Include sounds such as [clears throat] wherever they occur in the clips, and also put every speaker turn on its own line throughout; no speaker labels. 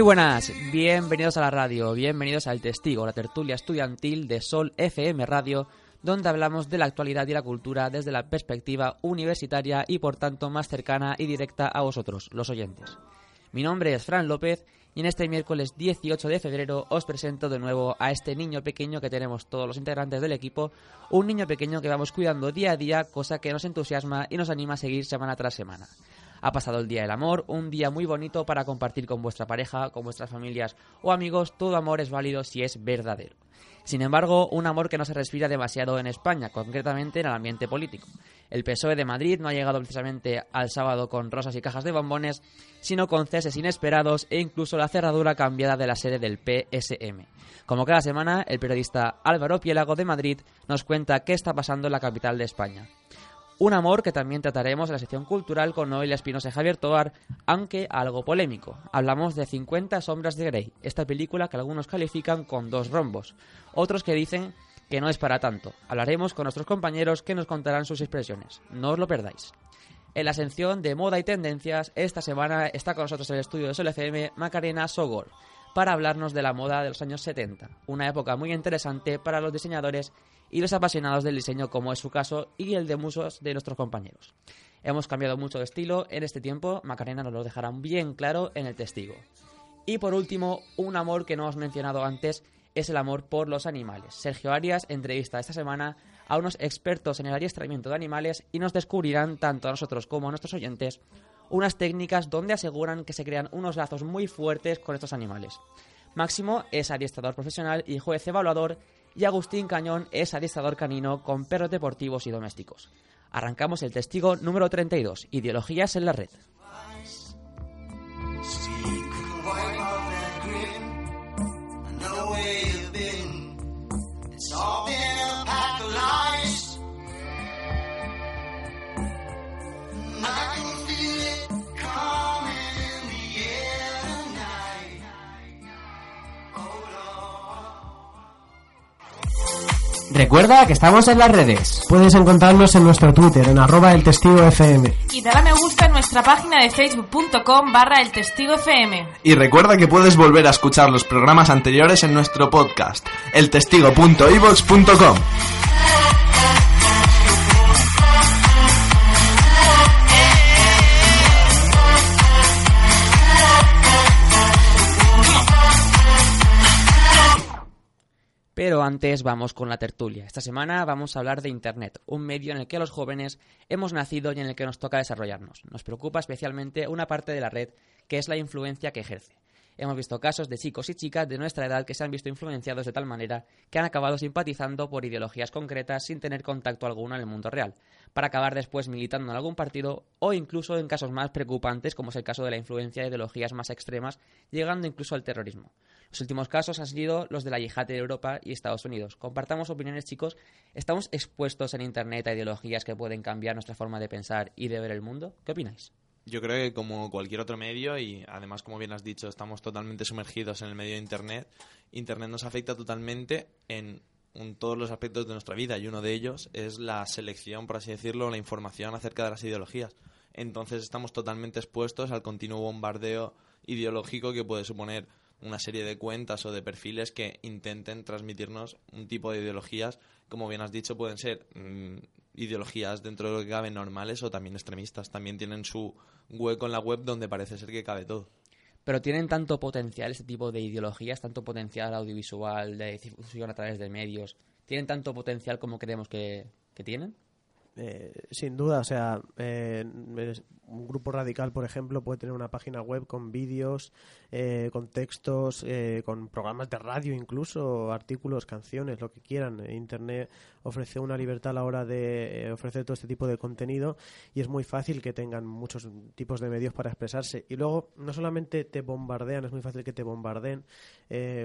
Muy buenas, bienvenidos a la radio, bienvenidos al Testigo, la tertulia estudiantil de Sol FM Radio, donde hablamos de la actualidad y la cultura desde la perspectiva universitaria y por tanto más cercana y directa a vosotros, los oyentes. Mi nombre es Fran López y en este miércoles 18 de febrero os presento de nuevo a este niño pequeño que tenemos todos los integrantes del equipo, un niño pequeño que vamos cuidando día a día, cosa que nos entusiasma y nos anima a seguir semana tras semana. Ha pasado el Día del Amor, un día muy bonito para compartir con vuestra pareja, con vuestras familias o amigos. Todo amor es válido si es verdadero. Sin embargo, un amor que no se respira demasiado en España, concretamente en el ambiente político. El PSOE de Madrid no ha llegado precisamente al sábado con rosas y cajas de bombones, sino con ceses inesperados e incluso la cerradura cambiada de la sede del PSM. Como cada semana, el periodista Álvaro Piélago de Madrid nos cuenta qué está pasando en la capital de España. Un amor que también trataremos en la sección cultural con Noelia Espinosa y Javier Toar, aunque algo polémico. Hablamos de 50 sombras de Grey, esta película que algunos califican con dos rombos, otros que dicen que no es para tanto. Hablaremos con nuestros compañeros que nos contarán sus expresiones. No os lo perdáis. En la sección de moda y tendencias, esta semana está con nosotros el estudio de Sol FM Macarena Sogor para hablarnos de la moda de los años 70, una época muy interesante para los diseñadores y los apasionados del diseño como es su caso y el de muchos de nuestros compañeros. Hemos cambiado mucho de estilo en este tiempo, Macarena nos lo dejará bien claro en el testigo. Y por último, un amor que no hemos mencionado antes es el amor por los animales. Sergio Arias entrevista esta semana a unos expertos en el adiestramiento de animales y nos descubrirán, tanto a nosotros como a nuestros oyentes, unas técnicas donde aseguran que se crean unos lazos muy fuertes con estos animales. Máximo es adiestrador profesional y juez evaluador y Agustín Cañón es adiestrador canino con perros deportivos y domésticos. Arrancamos el testigo número 32, Ideologías en la red.
Recuerda que estamos en las redes.
Puedes encontrarnos en nuestro Twitter, en arroba el testigo FM.
Y dale a me gusta en nuestra página de facebook.com barra el testigo FM.
Y recuerda que puedes volver a escuchar los programas anteriores en nuestro podcast, eltestigo.ivox.com.
Pero antes vamos con la tertulia. Esta semana vamos a hablar de Internet, un medio en el que los jóvenes hemos nacido y en el que nos toca desarrollarnos. Nos preocupa especialmente una parte de la red que es la influencia que ejerce. Hemos visto casos de chicos y chicas de nuestra edad que se han visto influenciados de tal manera que han acabado simpatizando por ideologías concretas sin tener contacto alguno en el mundo real, para acabar después militando en algún partido o incluso en casos más preocupantes como es el caso de la influencia de ideologías más extremas, llegando incluso al terrorismo. Los últimos casos han sido los de la yihad de Europa y Estados Unidos. Compartamos opiniones, chicos. ¿Estamos expuestos en Internet a ideologías que pueden cambiar nuestra forma de pensar y de ver el mundo? ¿Qué opináis?
Yo creo que como cualquier otro medio, y además, como bien has dicho, estamos totalmente sumergidos en el medio de Internet, Internet nos afecta totalmente en, todos los aspectos de nuestra vida y uno de ellos es la selección, por así decirlo, la información acerca de las ideologías. Entonces estamos totalmente expuestos al continuo bombardeo ideológico que puede suponer una serie de cuentas o de perfiles que intenten transmitirnos un tipo de ideologías, como bien has dicho, pueden ser mm, ideologías dentro de lo que cabe normales o también extremistas. También tienen su hueco en la web donde parece ser que cabe todo.
Pero tienen tanto potencial este tipo de ideologías, tanto potencial audiovisual, de difusión a través de medios, tienen tanto potencial como creemos que, que tienen.
Eh, sin duda, o sea, eh, un grupo radical, por ejemplo, puede tener una página web con vídeos, eh, con textos, con programas de radio incluso, artículos, canciones, lo que quieran. Internet ofrece una libertad a la hora de ofrecer todo este tipo de contenido y es muy fácil que tengan muchos tipos de medios para expresarse. Y luego, no solamente te bombardean, es muy fácil que te bombardeen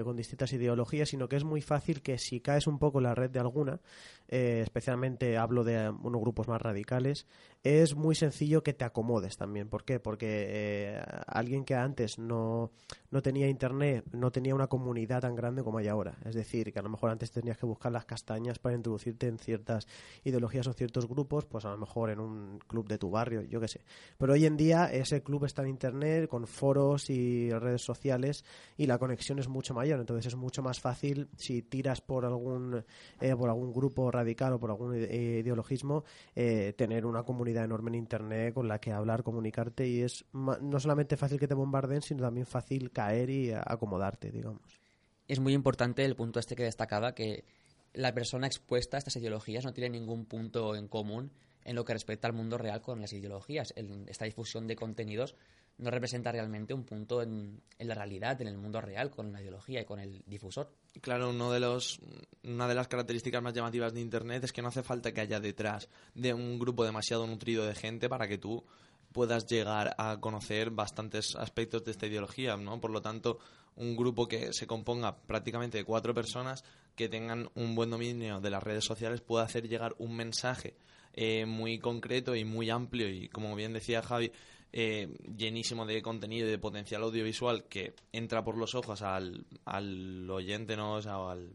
con distintas ideologías, sino que es muy fácil que si caes un poco la red de alguna, especialmente hablo de unos grupos más radicales, es muy sencillo que te acomodes también. ¿Por qué? Porque eh, alguien que antes no, no tenía internet, no tenía una comunidad tan grande como hay ahora. Es decir, que a lo mejor antes tenías que buscar las castañas para introducirte en ciertas ideologías o ciertos grupos, pues a lo mejor en un club de tu barrio, yo qué sé. Pero hoy en día ese club está en internet, con foros y redes sociales, y la conexión es mucho mayor. Entonces es mucho más fácil si tiras por algún, eh, por algún grupo radical o por algún ideologismo, eh, tener una comunidad enorme en internet con la que hablar, comunicarte, y es no solamente fácil que te bombarden, sino también fácil caer y acomodarte, digamos.
Es muy importante el punto este que destacaba, que la persona expuesta a estas ideologías no tiene ningún punto en común en lo que respecta al mundo real con las ideologías. esta difusión de contenidos no representa realmente un punto en, la realidad, en el mundo real, con la ideología y con el difusor.
Claro, uno de los, una de las características más llamativas de Internet es que no hace falta que haya detrás de un grupo demasiado nutrido de gente para que tú puedas llegar a conocer bastantes aspectos de esta ideología, ¿no? Por lo tanto, un grupo que se componga prácticamente de cuatro personas que tengan un buen dominio de las redes sociales puede hacer llegar un mensaje eh, muy concreto y muy amplio y, como bien decía Javi, eh, llenísimo de contenido y de potencial audiovisual que entra por los ojos al, al oyente, ¿no? o al,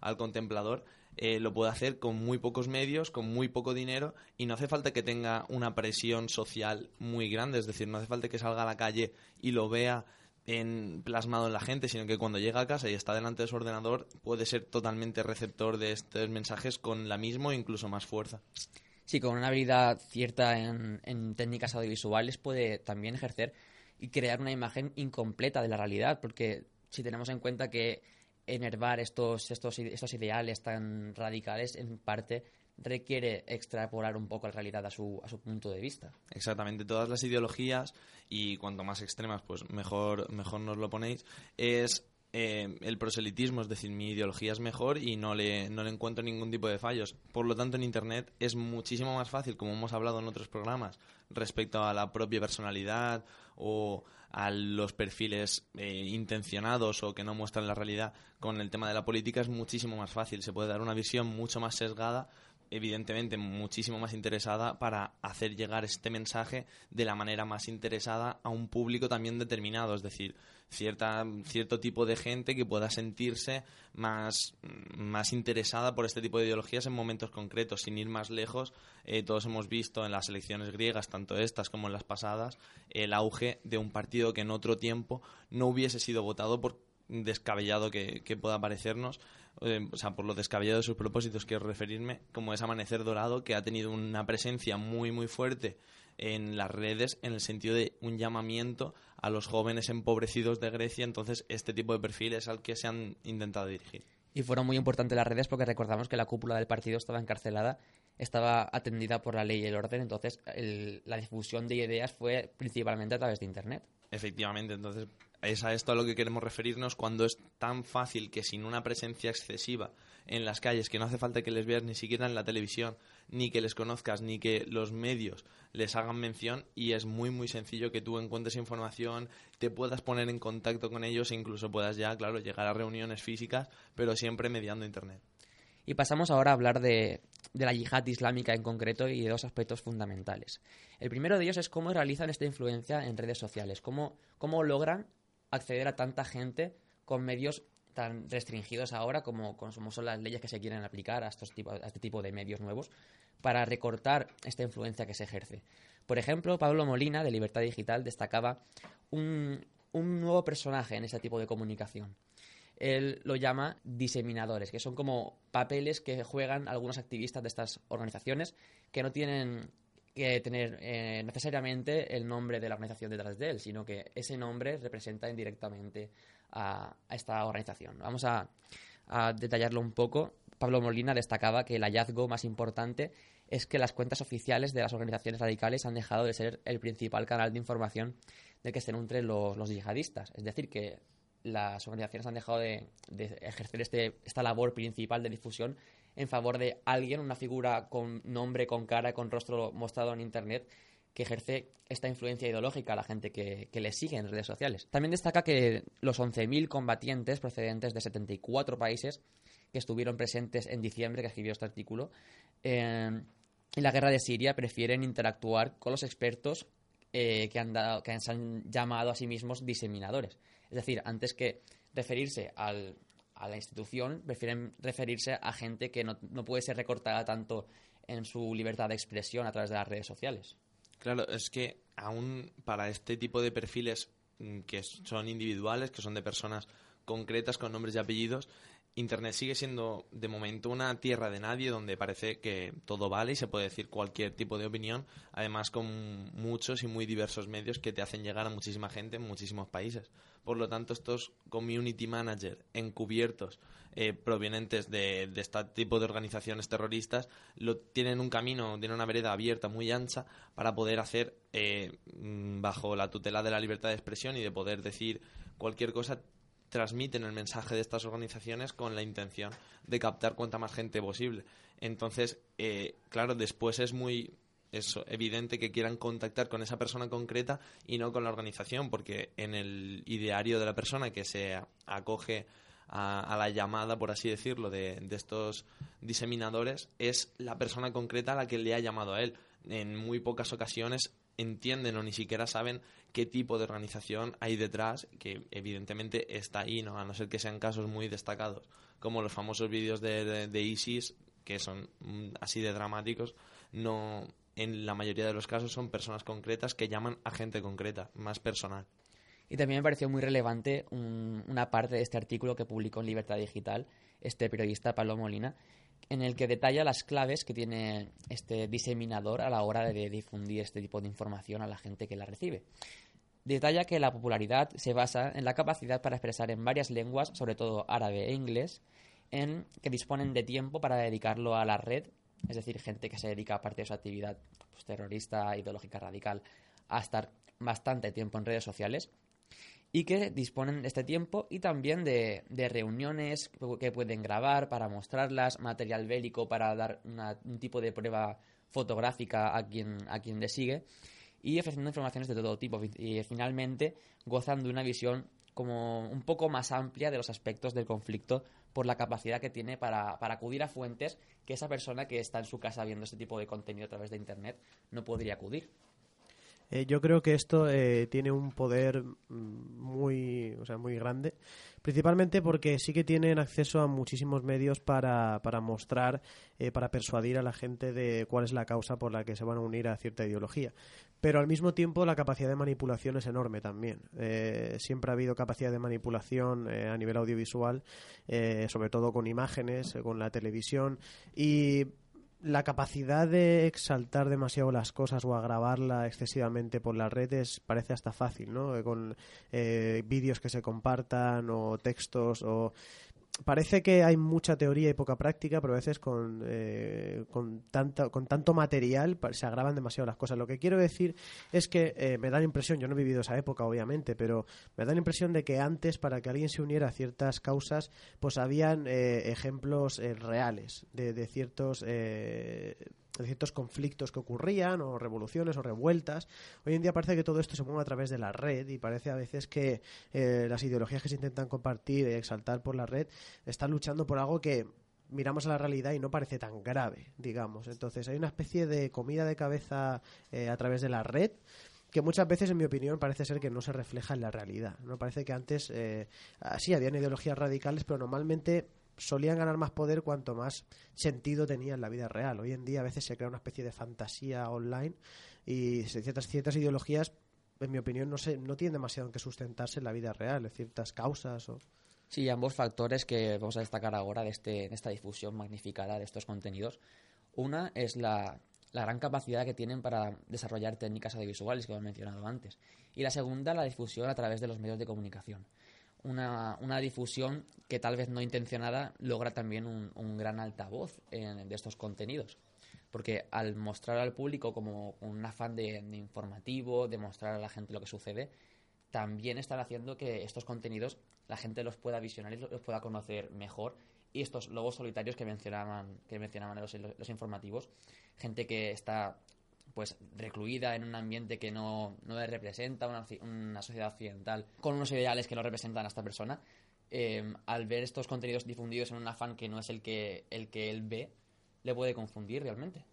al contemplador eh, lo puede hacer con muy pocos medios, con muy poco dinero y no hace falta que tenga una presión social muy grande, es decir, no hace falta que salga a la calle y lo vea en, plasmado en la gente, sino que cuando llega a casa y está delante de su ordenador puede ser totalmente receptor de estos mensajes con la misma o incluso más fuerza.
Sí, con una habilidad cierta en, en técnicas audiovisuales puede también ejercer y crear una imagen incompleta de la realidad, porque si tenemos en cuenta que enervar estos, estos, estos ideales tan radicales, en parte requiere extrapolar un poco la realidad a su, a su punto de vista.
Exactamente, todas las ideologías, y cuanto más extremas, pues mejor, mejor nos lo ponéis, es eh, el proselitismo, es decir, mi ideología es mejor y no le, no le encuentro ningún tipo de fallos. Por lo tanto, en Internet es muchísimo más fácil, como hemos hablado en otros programas, respecto a la propia personalidad o a los perfiles eh, intencionados o que no muestran la realidad con el tema de la política, es muchísimo más fácil. Se puede dar una visión mucho más sesgada evidentemente muchísimo más interesada para hacer llegar este mensaje de la manera más interesada a un público también determinado, es decir, cierta, cierto tipo de gente que pueda sentirse más, más interesada por este tipo de ideologías en momentos concretos, sin ir más lejos. Eh, todos hemos visto en las elecciones griegas, tanto estas como en las pasadas, el auge de un partido que en otro tiempo no hubiese sido votado por descabellado que, que pueda parecernos, eh, o sea, por lo descabellado de sus propósitos quiero referirme, como es Amanecer Dorado, que ha tenido una presencia muy, muy fuerte en las redes en el sentido de un llamamiento a los jóvenes empobrecidos de Grecia, entonces este tipo de perfiles al que se han intentado dirigir.
Y fueron muy importantes las redes porque recordamos que la cúpula del partido estaba encarcelada, estaba atendida por la ley y el orden, entonces la difusión de ideas fue principalmente a través de Internet.
Efectivamente, entonces es a esto a lo que queremos referirnos cuando es tan fácil que sin una presencia excesiva en las calles, que no hace falta que les veas ni siquiera en la televisión, ni que les conozcas, ni que los medios les hagan mención, y es muy muy sencillo que tú encuentres información, te puedas poner en contacto con ellos e incluso puedas ya, claro, llegar a reuniones físicas, pero siempre mediando Internet.
Y pasamos ahora a hablar de, de la yihad islámica en concreto y de dos aspectos fundamentales. El primero de ellos es cómo realizan esta influencia en redes sociales, cómo, cómo logran acceder a tanta gente con medios tan restringidos ahora como, como son las leyes que se quieren aplicar a, estos tipo, a este tipo de medios nuevos para recortar esta influencia que se ejerce. Por ejemplo, Pablo Molina, de Libertad Digital, destacaba un, un nuevo personaje en este tipo de comunicación. Él lo llama diseminadores, que son como papeles que juegan algunos activistas de estas organizaciones que no tienen que tener eh, necesariamente el nombre de la organización detrás de él, sino que ese nombre representa indirectamente a, esta organización. Vamos a, detallarlo un poco. Pablo Molina destacaba que el hallazgo más importante es que las cuentas oficiales de las organizaciones radicales han dejado de ser el principal canal de información de que se nutren los, los yihadistas. Es decir, que las organizaciones han dejado de, ejercer este, esta labor principal de difusión en favor de alguien, una figura con nombre, con cara, con rostro mostrado en Internet, que ejerce esta influencia ideológica a la gente que, le sigue en redes sociales. También destaca que los 11.000 combatientes procedentes de 74 países que estuvieron presentes en diciembre, que escribió este artículo, eh, en la guerra de Siria prefieren interactuar con los expertos eh, que, han dado, que se han llamado a sí mismos diseminadores. Es decir, antes que referirse al, a la institución, prefieren referirse a gente que no, no puede ser recortada tanto en su libertad de expresión a través de las redes sociales.
Claro, es que aún para este tipo de perfiles mm, que son individuales, que son de personas concretas con nombres y apellidos, Internet sigue siendo de momento una tierra de nadie donde parece que todo vale y se puede decir cualquier tipo de opinión, además con muchos y muy diversos medios que te hacen llegar a muchísima gente en muchísimos países. Por lo tanto, estos community managers encubiertos eh, provenientes de, de este tipo de organizaciones terroristas lo, tienen un camino, tienen una vereda abierta muy ancha para poder hacer eh, mm, bajo la tutela de la libertad de expresión y de poder decir cualquier cosa transmiten el mensaje de estas organizaciones con la intención de captar cuanta más gente posible. Entonces, eh, claro, después es muy es evidente que quieran contactar con esa persona concreta y no con la organización, porque en el ideario de la persona que se acoge a, la llamada, por así decirlo, de, estos diseminadores, es la persona concreta a la que le ha llamado a él. En muy pocas ocasiones entienden o ni siquiera saben qué tipo de organización hay detrás, que evidentemente está ahí, ¿no? a no ser que sean casos muy destacados, como los famosos vídeos de, de, ISIS, que son mm, así de dramáticos, no en la mayoría de los casos son personas concretas que llaman a gente concreta, más personal.
Y también me pareció muy relevante una parte de este artículo que publicó en Libertad Digital este periodista Pablo Molina, en el que detalla las claves que tiene este diseminador a la hora de difundir este tipo de información a la gente que la recibe. Detalla que la popularidad se basa en la capacidad para expresar en varias lenguas, sobre todo árabe e inglés, en que disponen de tiempo para dedicarlo a la red, es decir, gente que se dedica a parte de su actividad pues, terrorista, ideológica radical, a estar bastante tiempo en redes sociales y que disponen de este tiempo y también de, reuniones que pueden grabar para mostrarlas, material bélico para dar un tipo de prueba fotográfica a quien, a quien le sigue y ofreciendo informaciones de todo tipo y finalmente gozan de una visión como un poco más amplia de los aspectos del conflicto por la capacidad que tiene para, para, acudir a fuentes que esa persona que está en su casa viendo este tipo de contenido a través de Internet no podría acudir.
Eh, yo creo que esto eh, tiene un poder mm, muy, o sea, muy grande, principalmente porque sí que tienen acceso a muchísimos medios para, para mostrar, eh, para persuadir a la gente de cuál es la causa por la que se van a unir a cierta ideología. Pero al mismo tiempo la capacidad de manipulación es enorme también. siempre ha habido capacidad de manipulación a nivel audiovisual, sobre todo con imágenes, con la televisión y la capacidad de exaltar demasiado las cosas o agravarla excesivamente por las redes parece hasta fácil, ¿no? Con eh, vídeos que se compartan o textos o parece que hay mucha teoría y poca práctica, pero a veces con, eh, con, tanto, material se agravan demasiado las cosas. Lo que quiero decir es que eh, me da la impresión, yo no he vivido esa época obviamente, pero me da la impresión de que antes para que alguien se uniera a ciertas causas, pues habían eh, ejemplos reales de, de ciertos de ciertos conflictos que ocurrían o revoluciones o revueltas. Hoy en día parece que todo esto se mueve a través de la red y parece a veces que eh, las ideologías que se intentan compartir y exaltar por la red están luchando por algo que miramos a la realidad y no parece tan grave, digamos. Entonces hay una especie de comida de cabeza eh, a través de la red que muchas veces, en mi opinión, parece ser que no se refleja en la realidad. No parece que antes eh, sí habían ideologías radicales, pero normalmente solían ganar más poder cuanto más sentido tenía en la vida real. Hoy en día a veces se crea una especie de fantasía online y ciertas, ideologías, en mi opinión, no, se, no tienen demasiado en que sustentarse en la vida real, ciertas causas o...
Sí, ambos factores que vamos a destacar ahora de, este, esta difusión magnificada de estos contenidos. Una es la, la gran capacidad que tienen para desarrollar técnicas audiovisuales, que hemos mencionado antes. Y la segunda, la difusión a través de los medios de comunicación una, una, difusión que tal vez no intencionada logra también un, gran altavoz en, de estos contenidos. Porque al mostrar al público como un afán de, informativo, de mostrar a la gente lo que sucede, también están haciendo que estos contenidos la gente los pueda visionar y los pueda conocer mejor. Y estos lobos solitarios que mencionaban, que mencionaban los informativos, gente que está pues recluida en un ambiente que no, no le representa, una, una, sociedad occidental, con unos ideales que no representan a esta persona, em, al ver estos contenidos difundidos en un afán que no es el que, el que él ve, le puede confundir realmente.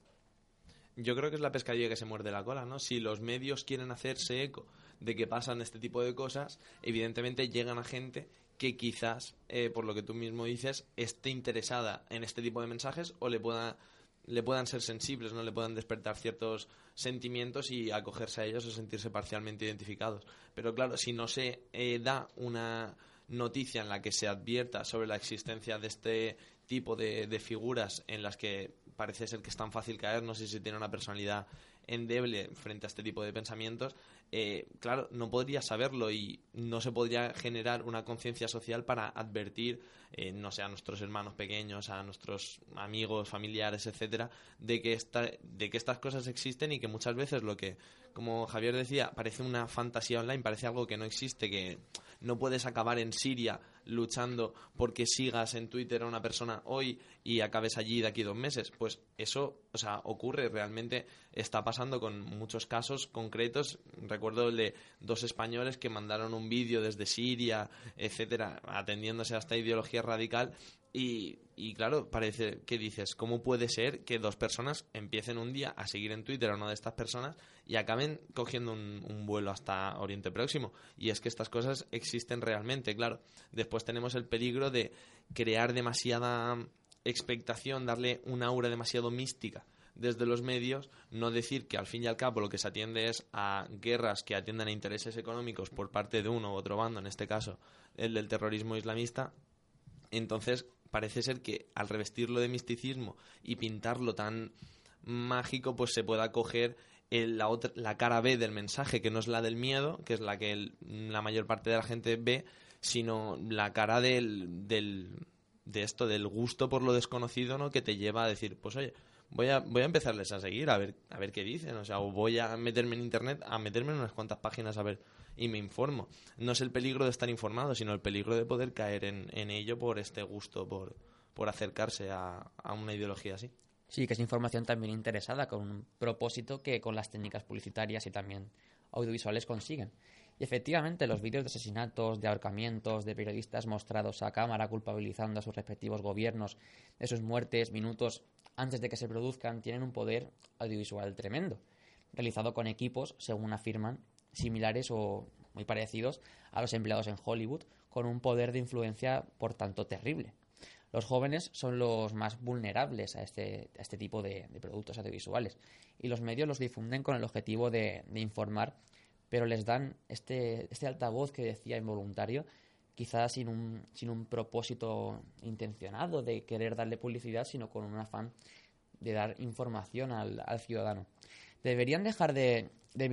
yo creo que es la pescadilla que se muerde la cola, ¿no? Si los medios quieren hacerse eco de que pasan este tipo de cosas, evidentemente llegan a gente que quizás, eh, por lo que tú mismo dices, esté interesada en este tipo de mensajes o le pueda le puedan ser sensibles, no le puedan despertar ciertos sentimientos y acogerse a ellos o sentirse parcialmente identificados. Pero claro, si no se eh, da una noticia en la que se advierta sobre la existencia de este tipo de, de, figuras en las que parece ser que es tan fácil caer, no sé si tiene una personalidad endeble frente a este tipo de pensamientos, eh, claro, no podría saberlo y no se podría generar una conciencia social para advertir, eh, no sé, a nuestros hermanos pequeños, a nuestros amigos, familiares, etcétera, de que, esta, de que estas cosas existen y que muchas veces lo que, como Javier decía, parece una fantasía online, parece algo que no existe, que no puedes acabar en Siria luchando porque sigas en Twitter a una persona hoy y acabes allí de aquí dos meses. Pues eso, o sea, ocurre, realmente está pasando con muchos casos concretos. Recuerdo el de dos españoles que mandaron un vídeo desde Siria, etcétera, atendiéndose a esta ideología radical y, y, claro, parece que dices, ¿cómo puede ser que dos personas empiecen un día a seguir en Twitter a una de estas personas y acaben cogiendo un, un, vuelo hasta Oriente Próximo? Y es que estas cosas existen realmente, claro. Después tenemos el peligro de crear demasiada expectación, darle una aura demasiado mística desde los medios, no decir que al fin y al cabo lo que se atiende es a guerras que atiendan a intereses económicos por parte de uno u otro bando, en este caso el del terrorismo islamista. Entonces, parece ser que al revestirlo de misticismo y pintarlo tan mágico, pues se pueda coger el, la, otra, la cara B del mensaje, que no es la del miedo, que es la que la mayor parte de la gente ve, sino la cara del, del, de esto, del gusto por lo desconocido, ¿no? Que te lleva a decir, pues oye, voy a, voy a empezarles a seguir, a ver, a ver qué dicen, o sea, o voy a meterme en internet, a meterme en unas cuantas páginas a ver y me informo. No es el peligro de estar informado, sino el peligro de poder caer en, en ello por este gusto, por, por acercarse a, a una ideología así.
Sí, que es información también interesada, con un propósito que con las técnicas publicitarias y también audiovisuales consiguen. Y efectivamente, los vídeos de asesinatos, de ahorcamientos, de periodistas mostrados a cámara culpabilizando a sus respectivos gobiernos de sus muertes minutos antes de que se produzcan tienen un poder audiovisual tremendo, realizado con equipos, según afirman, similares o muy parecidos a los empleados en Hollywood, con un poder de influencia por tanto terrible. Los jóvenes son los más vulnerables a este, este tipo de, productos audiovisuales y los medios los difunden con el objetivo de, informar, pero les dan este, este altavoz que decía involuntario, quizás sin un, sin un propósito intencionado de querer darle publicidad, sino con un afán de dar información al, ciudadano. Deberían dejar de, de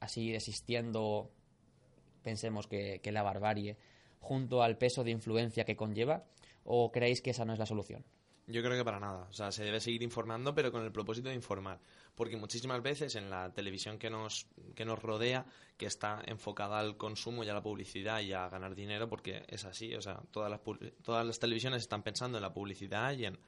emitirlos así existiendo, pensemos que, que, la barbarie, junto al peso de influencia que conlleva, o creéis que esa no es la solución?
Yo creo que para nada. O sea, se debe seguir informando, pero con el propósito de informar. Porque muchísimas veces en la televisión que nos, que nos rodea, que está enfocada al consumo y a la publicidad y a ganar dinero, porque es así. O sea, todas las, todas las televisiones están pensando en la publicidad y en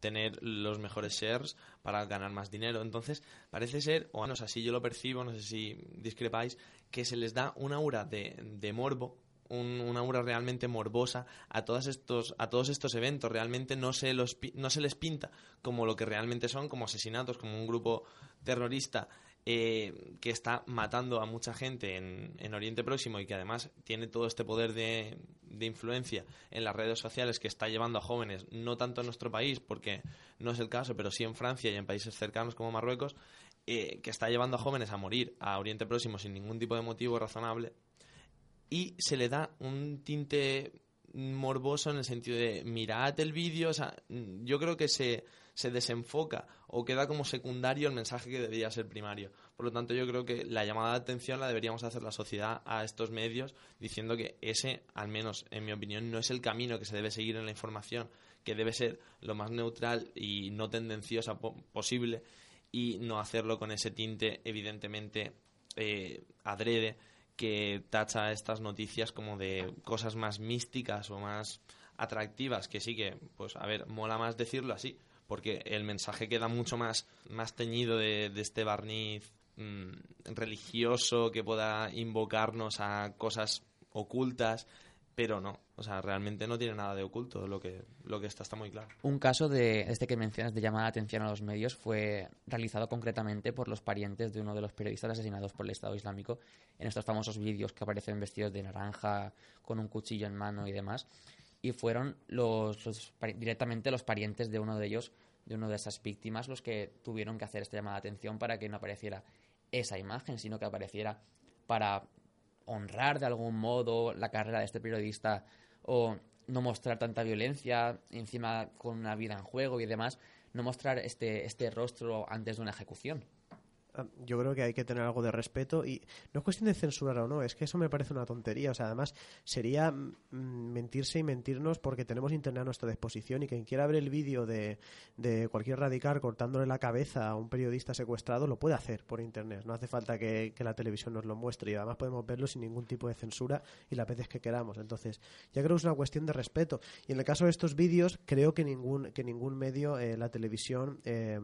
tener los mejores shares para ganar más dinero. Entonces, parece ser, o no sé si yo lo percibo, no sé si discrepáis, que se les da una aura de, de morbo un, una aura realmente morbosa a todos estos a todos estos eventos realmente no se los no se les pinta como lo que realmente son como asesinatos como un grupo terrorista eh, que está matando a mucha gente en, en, Oriente Próximo y que además tiene todo este poder de, de, influencia en las redes sociales que está llevando a jóvenes, no tanto en nuestro país, porque no es el caso, pero sí en Francia y en países cercanos como Marruecos, eh, que está llevando a jóvenes a morir a Oriente Próximo sin ningún tipo de motivo razonable, y se le da un tinte morboso en el sentido de mirad el vídeo, o sea, yo creo que se, se desenfoca o queda como secundario el mensaje que debería ser primario. Por lo tanto, yo creo que la llamada de atención la deberíamos hacer la sociedad a estos medios diciendo que ese, al menos en mi opinión, no es el camino que se debe seguir en la información, que debe ser lo más neutral y no tendenciosa po posible y no hacerlo con ese tinte evidentemente eh, adrede que tacha estas noticias como de cosas más místicas o más atractivas, que sí que, pues a ver, mola más decirlo así, porque el mensaje queda mucho más, más teñido de, este barniz mmm, religioso que pueda invocarnos a cosas ocultas pero no, o sea, realmente no tiene nada de oculto, lo que, lo que está está muy claro.
Un caso de este que mencionas de llamada de atención a los medios fue realizado concretamente por los parientes de uno de los periodistas asesinados por el Estado Islámico en estos famosos vídeos que aparecen vestidos de naranja, con un cuchillo en mano y demás. Y fueron los, directamente los parientes de uno de ellos, de una de esas víctimas, los que tuvieron que hacer esta llamada de atención para que no apareciera esa imagen, sino que apareciera para honrar de algún modo la carrera de este periodista o no mostrar tanta violencia, encima con una vida en juego y demás, no mostrar este, este rostro antes de una ejecución.
Yo creo que hay que tener algo de respeto y no es cuestión de censurar o no, es que eso me parece una tontería. O sea, además sería mm, mentirse y mentirnos porque tenemos internet a nuestra disposición y quien quiera ver el vídeo de, de cualquier radical cortándole la cabeza a un periodista secuestrado lo puede hacer por internet. No hace falta que, que la televisión nos lo muestre y además podemos verlo sin ningún tipo de censura y las veces que queramos. Entonces, ya creo que es una cuestión de respeto. Y en el caso de estos vídeos, creo que ningún, que ningún medio, eh, la televisión. Eh,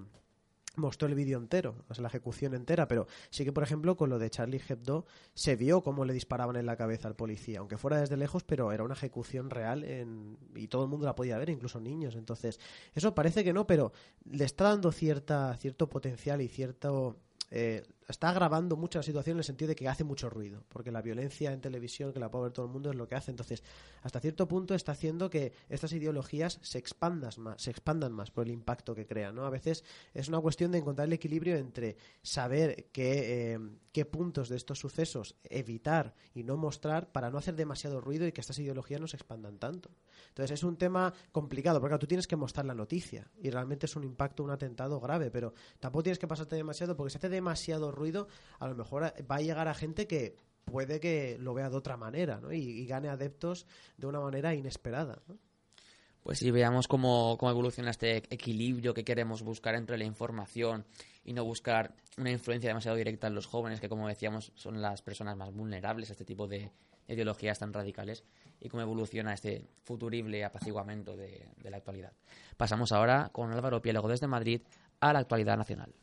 mostró el vídeo entero, o sea, la ejecución entera, pero sí que, por ejemplo, con lo de Charlie Hebdo se vio cómo le disparaban en la cabeza al policía, aunque fuera desde lejos, pero era una ejecución real en... y todo el mundo la podía ver, incluso niños. Entonces, eso parece que no, pero le está dando cierta, cierto potencial y cierto... eh, está agravando mucho la situación en el sentido de que hace mucho ruido, porque la violencia en televisión, que la puede ver todo el mundo, es lo que hace. Entonces, hasta cierto punto está haciendo que estas ideologías se expandan más, se expandan más por el impacto que crean, ¿no? A veces es una cuestión de encontrar el equilibrio entre saber qué, eh, qué puntos de estos sucesos evitar y no mostrar para no hacer demasiado ruido y que estas ideologías no se expandan tanto. Entonces es un tema complicado, porque tú tienes que mostrar la noticia y realmente es un impacto, un atentado grave, pero tampoco tienes que pasarte demasiado porque si hace demasiado ruido, a lo mejor va a llegar a gente que puede que lo vea de otra manera y, gane adeptos de una manera inesperada. ¿no?
Pues si veamos cómo, cómo evoluciona este equilibrio que queremos buscar entre la información y no buscar una influencia demasiado directa en los jóvenes, que como decíamos son las personas más vulnerables a este tipo de ideologías tan radicales, y cómo evoluciona este futurible apaciguamiento de, de la actualidad. Pasamos ahora con Álvaro Piélago desde Madrid a la actualidad nacional.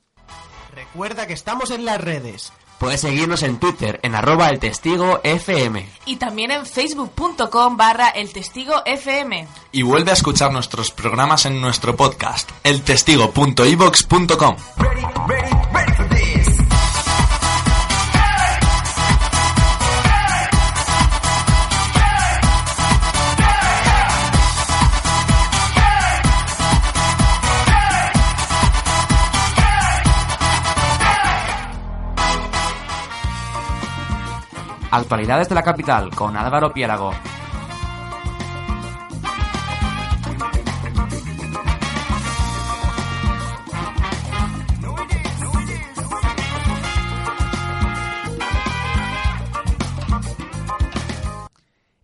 Recuerda que estamos en las redes. Puedes seguirnos en Twitter en arroba el testigo FM.
Y también en facebook.com barra el testigo FM.
Y vuelve a escuchar nuestros programas en nuestro podcast, eltestigo.ivox.com.
Actualidades de la capital con Álvaro Piélago.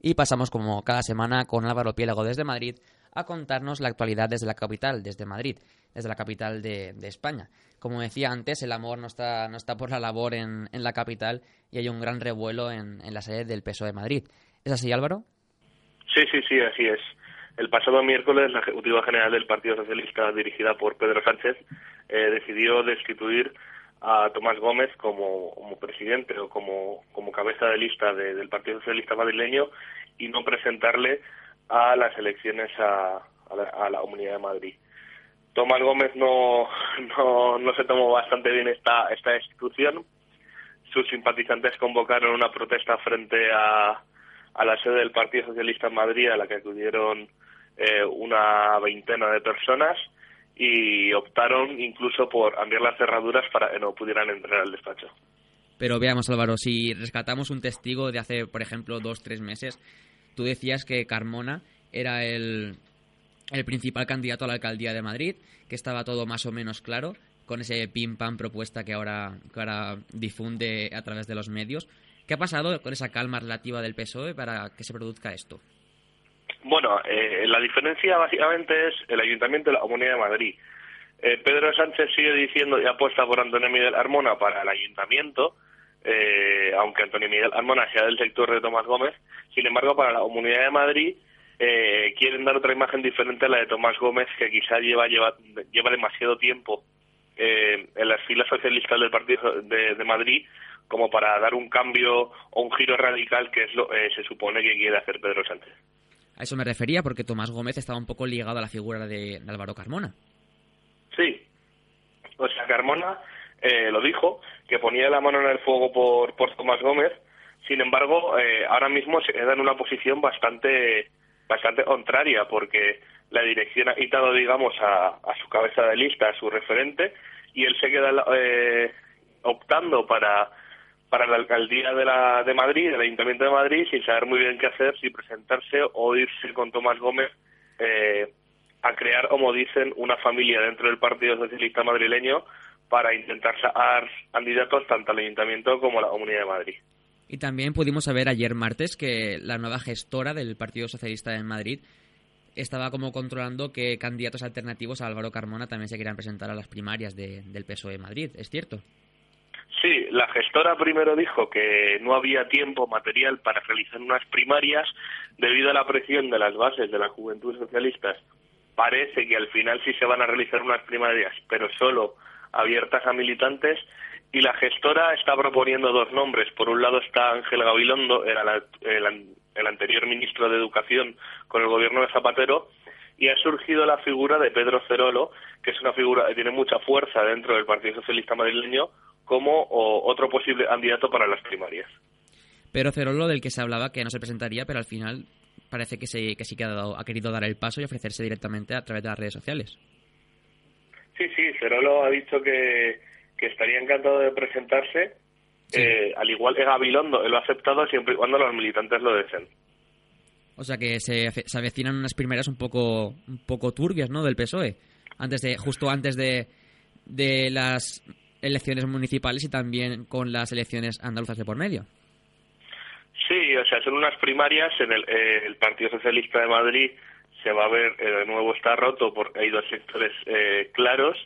Y pasamos como cada semana con Álvaro Piélago desde Madrid a contarnos la actualidad desde la capital, desde Madrid, desde la capital de, España. Como decía antes, el amor no está, no está por la labor en, en la capital y hay un gran revuelo en, en la sede del PSOE de Madrid. ¿Es así, Álvaro?
Sí, sí, sí, así es. El pasado miércoles, la Ejecutiva General del Partido Socialista, dirigida por Pedro Sánchez, eh, decidió destituir a Tomás Gómez como, como presidente o como, como cabeza de lista de- del Partido Socialista madrileño y no presentarle a las elecciones a, a la, a la Comunidad de Madrid. Tomás Gómez no, no, no se tomó bastante bien esta, esta destitución. Sus simpatizantes convocaron una protesta frente a, a la sede del Partido Socialista en Madrid, a la que acudieron eh, una veintena de personas y optaron incluso por cambiar las cerraduras para que no pudieran entrar al despacho.
Pero veamos, Álvaro, si rescatamos un testigo de hace, por ejemplo, dos, tres meses, tú decías que Carmona era el, el principal candidato a la alcaldía de Madrid, que estaba todo más o menos claro, con ese pim pam propuesta que ahora, que ahora difunde a través de los medios. ¿Qué ha pasado con esa calma relativa del PSOE para que se produzca esto?
Bueno, eh, la diferencia básicamente es el Ayuntamiento de la Comunidad de Madrid. Eh, Pedro Sánchez sigue diciendo y apuesta por Antonio Miguel Armona para el Ayuntamiento, eh, aunque Antonio Miguel Armona sea del sector de Tomás Gómez. Sin embargo, para la Comunidad de Madrid eh, quieren dar otra imagen diferente a la de Tomás Gómez, que quizá lleva, lleva, lleva demasiado tiempo eh, en las filas socialistas del Partido de, Madrid como para dar un cambio o un giro radical que es lo eh, se supone que quiere hacer Pedro Sánchez.
A eso me refería porque Tomás Gómez estaba un poco ligado a la figura de, Álvaro Carmona.
Sí. O sea, Carmona eh, lo dijo, que ponía la mano en el fuego por, por Tomás Gómez. Sin embargo, ahora mismo se queda en una posición bastante bastante contraria porque la dirección ha quitado, digamos, a, su cabeza de lista, a su referente, y él se queda eh, optando para, para la alcaldía de, la, de Madrid, del Ayuntamiento de Madrid, sin saber muy bien qué hacer, si presentarse o irse con Tomás Gómez eh, a crear, como dicen, una familia dentro del Partido Socialista madrileño para intentar sacar candidatos tanto al Ayuntamiento como a la Comunidad de Madrid.
Y también pudimos saber ayer martes que la nueva gestora del Partido Socialista en Madrid estaba como controlando que candidatos alternativos a Álvaro Carmona también se quieran presentar a las primarias del PSOE de Madrid. ¿Es cierto?
Sí, la gestora primero dijo que no había tiempo material para realizar unas primarias debido a la presión de las bases de la Juventud Socialistas. Parece que al final sí se van a realizar unas primarias, pero solo abiertas a militantes y la gestora está proponiendo dos nombres. Por un lado está Ángel Gabilondo, era el, anterior ministro de Educación con el gobierno de Zapatero, y ha surgido la figura de Pedro Cerolo, que es una figura que tiene mucha fuerza dentro del Partido Socialista madrileño, como otro posible candidato para las primarias.
Pedro Cerolo, del que se hablaba que no se presentaría, pero al final parece que, sí que ha, ha querido dar el paso y ofrecerse directamente a través de las redes sociales.
Sí, sí, Cerolo ha dicho que, que estaría encantado de presentarse, eh, al igual que Gabilondo, él lo ha aceptado siempre y cuando los militantes lo deseen.
O sea que se, se avecinan unas primeras un poco, un poco turbias, ¿no? Del PSOE. Antes de, justo antes de, de las elecciones municipales y también con las elecciones andaluzas de por medio.
Sí, o sea, son unas primarias en el, eh, el Partido Socialista de Madrid se va a ver eh, de nuevo está roto porque hay dos sectores claros,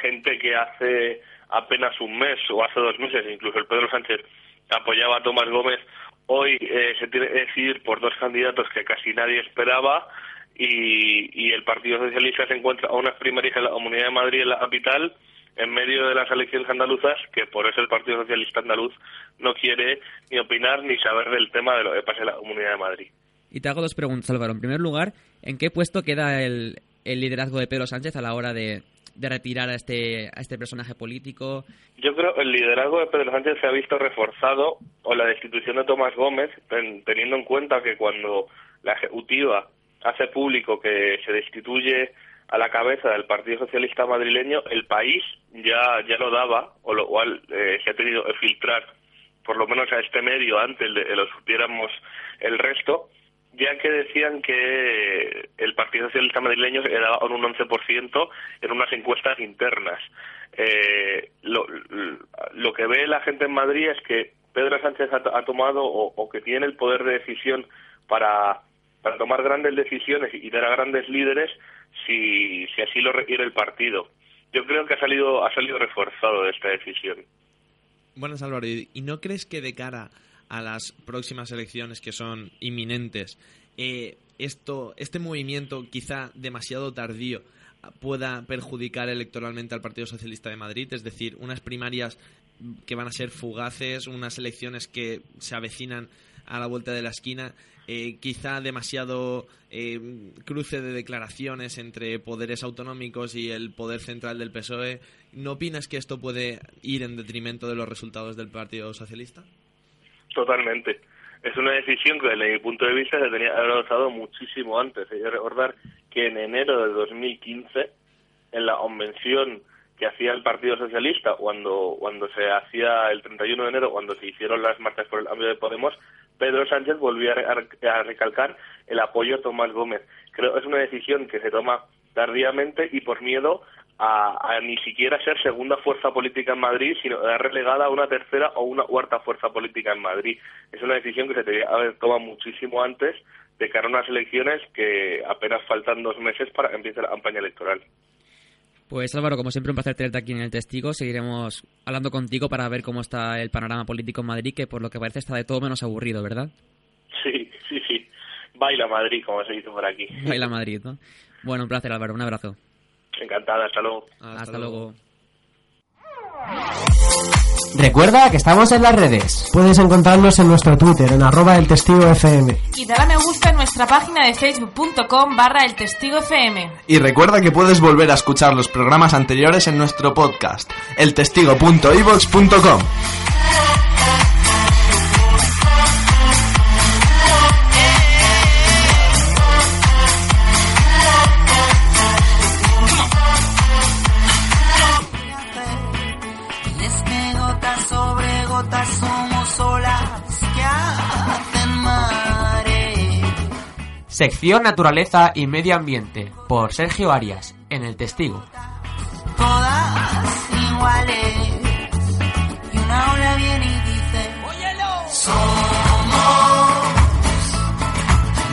gente que hace apenas un mes o hace dos meses, incluso el Pedro Sánchez apoyaba a Tomás Gómez, hoy eh, se tiene que decidir por dos candidatos que casi nadie esperaba y, y el Partido Socialista se encuentra a unas primarias en la Comunidad de Madrid, en la capital, en medio de las elecciones andaluzas, que por eso el Partido Socialista andaluz no quiere ni opinar ni saber del tema de lo que pasa en la Comunidad de Madrid.
Y te hago dos preguntas, Álvaro. En primer lugar, ¿en qué puesto queda el, liderazgo de Pedro Sánchez a la hora de, retirar a este, a este personaje político?
Yo creo que el liderazgo de Pedro Sánchez se ha visto reforzado o la destitución de Tomás Gómez, teniendo en cuenta que cuando la ejecutiva hace público que se destituye a la cabeza del Partido Socialista madrileño, el país ya, ya lo daba, o lo cual eh, se ha tenido que filtrar, por lo menos a este medio, antes de que lo supiéramos el resto, ya que decían que el Partido Socialista madrileño se con un 11% en unas encuestas internas. Eh, lo, lo, que ve la gente en Madrid es que Pedro Sánchez ha, tomado o, que tiene el poder de decisión para, para tomar grandes decisiones y dar a grandes líderes si, si así lo requiere el partido. Yo creo que ha salido, ha salido reforzado de esta decisión.
Buenas, Álvaro. ¿Y no crees que de cara a las próximas elecciones que son inminentes, eh, esto, este movimiento quizá demasiado tardío pueda perjudicar electoralmente al Partido Socialista de Madrid, es decir, unas primarias que van a ser fugaces, unas elecciones que se avecinan a la vuelta de la esquina, eh, quizá demasiado eh, cruce de declaraciones entre poderes autonómicos y el poder central del PSOE. ¿No opinas que esto puede ir en detrimento de los resultados del Partido Socialista?
Totalmente. Es una decisión que desde mi punto de vista se tenía haber adoptado muchísimo antes. Hay que recordar que en enero de 2015, en la convención que hacía el Partido Socialista, cuando, cuando se hacía el 31 de enero, cuando se hicieron las marchas por el cambio de Podemos, Pedro Sánchez volvió a, recalcar el apoyo a Tomás Gómez. Creo que es una decisión que se toma tardíamente y por miedo a, ni siquiera ser segunda fuerza política en Madrid, sino relegada a una tercera o una cuarta fuerza política en Madrid. Es una decisión que se debería haber tomado muchísimo antes de cara a unas elecciones que apenas faltan dos meses para que empiece la campaña electoral.
Pues Álvaro, como siempre un placer tenerte aquí en el testigo. Seguiremos hablando contigo para ver cómo está el panorama político en Madrid, que por lo que parece está de todo menos aburrido, ¿verdad?
Sí, sí, sí. Baila Madrid, como se dice por aquí.
Baila Madrid, ¿no? Bueno, un placer Álvaro, un abrazo.
Encantada, hasta luego.
Hasta, luego.
Recuerda que estamos en las redes.
Puedes encontrarnos en nuestro Twitter, en arroba el testigo FM.
Y dale a me gusta en nuestra página de facebook.com barra el testigo FM.
Y recuerda que puedes volver a escuchar los programas anteriores en nuestro podcast, eltestigo.ivox.com.
Sección Naturaleza y Medio Ambiente por Sergio Arias en El Testigo.
todas iguales. Y una ola viene y dice, somos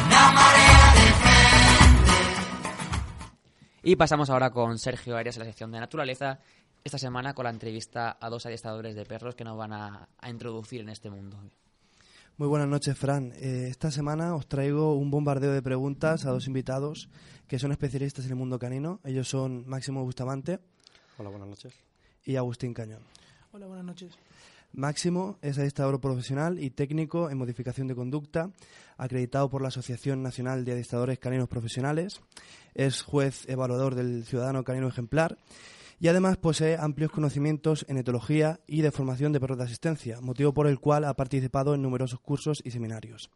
una marea de
Y pasamos ahora con Sergio Arias en la sección de Naturaleza, esta semana con la entrevista a dos adiestradores de perros que nos van a, a introducir en este mundo.
Muy buenas noches, Fran. Eh, esta semana os traigo un bombardeo de preguntas a dos invitados que son especialistas en el mundo canino. Ellos son Máximo Bustamante
Hola, buenas noches.
y Agustín Cañón.
Hola, buenas noches.
Máximo es adiestrador profesional y técnico en modificación de conducta, acreditado por la Asociación Nacional de Adiestradores Caninos Profesionales. Es juez evaluador del Ciudadano Canino Ejemplar y además posee amplios conocimientos en etología y de formación de perros de asistencia, motivo por el cual ha participado en numerosos cursos y seminarios.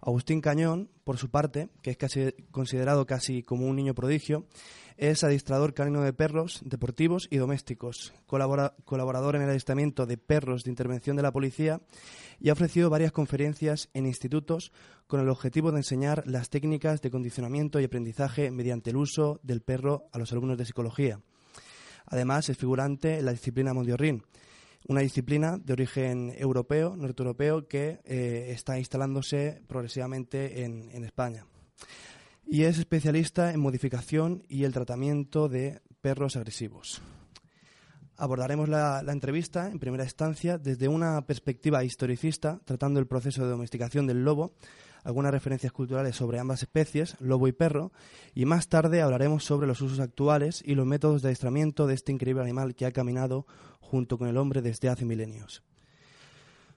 Agustín Cañón, por su parte, que es casi considerado casi como un niño prodigio, es adiestrador canino de perros deportivos y domésticos, colabora- colaborador en el adiestramiento de perros de intervención de la policía y ha ofrecido varias conferencias en institutos con el objetivo de enseñar las técnicas de condicionamiento y aprendizaje mediante el uso del perro a los alumnos de psicología. Además, es figurante en la disciplina Mondiorrin, una disciplina de origen europeo, norteuropeo, que eh, está instalándose progresivamente en, en España. Y es especialista en modificación y el tratamiento de perros agresivos. Abordaremos la, la entrevista en primera instancia desde una perspectiva historicista, tratando el proceso de domesticación del lobo, algunas referencias culturales sobre ambas especies, lobo y perro, y más tarde hablaremos sobre los usos actuales y los métodos de adiestramiento de este increíble animal que ha caminado junto con el hombre desde hace milenios.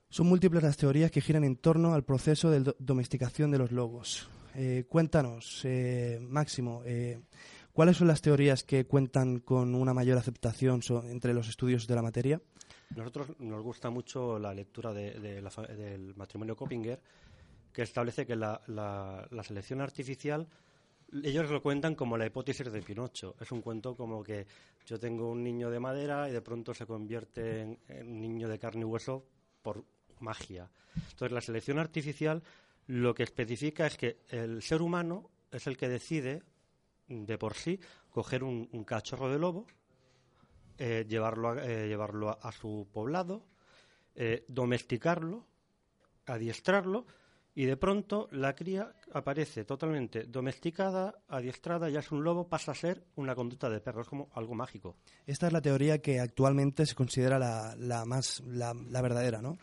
Son múltiples las teorías que giran en torno al proceso de do- domesticación de los lobos. Eh, cuéntanos, eh, Máximo, eh, ¿cuáles son las teorías que cuentan con una mayor aceptación entre los estudios de la materia?
Nosotros nos gusta mucho la lectura del matrimonio Coppinger, que establece que la, la- selección artificial, ellos lo cuentan como la hipótesis de Pinocho. Es un cuento como que yo tengo un niño de madera y de pronto se convierte en, un niño de carne y hueso por magia. Entonces, la selección artificial lo que especifica es que el ser humano es el que decide de por sí coger un, cachorro de lobo, eh, llevarlo, a, eh, llevarlo a, a su poblado, eh, domesticarlo, adiestrarlo y de pronto la cría aparece totalmente domesticada, adiestrada, ya es un lobo, pasa a ser una conducta de perro, es como algo mágico.
Esta es la teoría que actualmente se considera la, la más la, la verdadera, ¿no?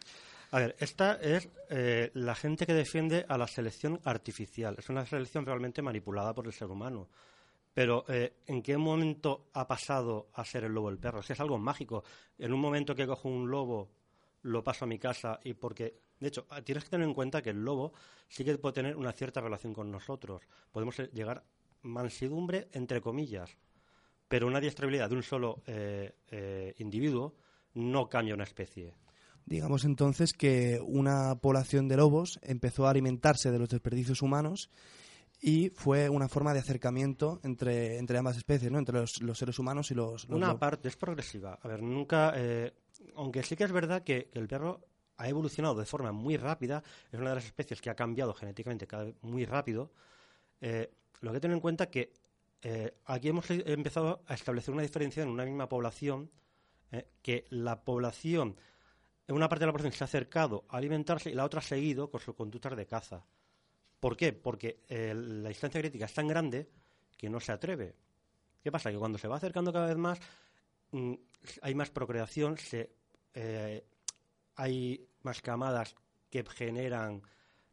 A ver, esta es eh, la gente que defiende a la selección artificial. Es una selección realmente manipulada por el ser humano. Pero eh, ¿en qué momento ha pasado a ser el lobo el perro? Es que es algo mágico. En un momento que cojo un lobo, lo paso a mi casa y porque... De hecho, ah, tienes que tener en cuenta que el lobo sí que puede tener una cierta relación con nosotros. Podemos llegar mansidumbre, entre comillas. Pero una adiestrabilidad de un solo eh, eh, individuo no cambia una especie.
Digamos entonces que una población de lobos empezó a alimentarse de los desperdicios humanos y fue una forma de acercamiento entre, entre ambas especies, ¿no? entre los, los seres humanos y los, los
Una
lobos.
parte es progresiva. A ver, nunca. eh, aunque sí que es verdad que, que el perro ha evolucionado de forma muy rápida, es una de las especies que ha cambiado genéticamente cada vez muy rápido. eh, lo que tener en cuenta que eh, aquí hemos empezado a establecer una diferencia en una misma población, eh, que la población, una parte de la población se ha acercado a alimentarse y la otra ha seguido con sus conductas de caza. ¿Por qué? Porque la distancia crítica es tan grande que no se atreve. ¿Qué pasa? Que cuando se va acercando cada vez más, mm, hay más procreación, se, hay más camadas que generan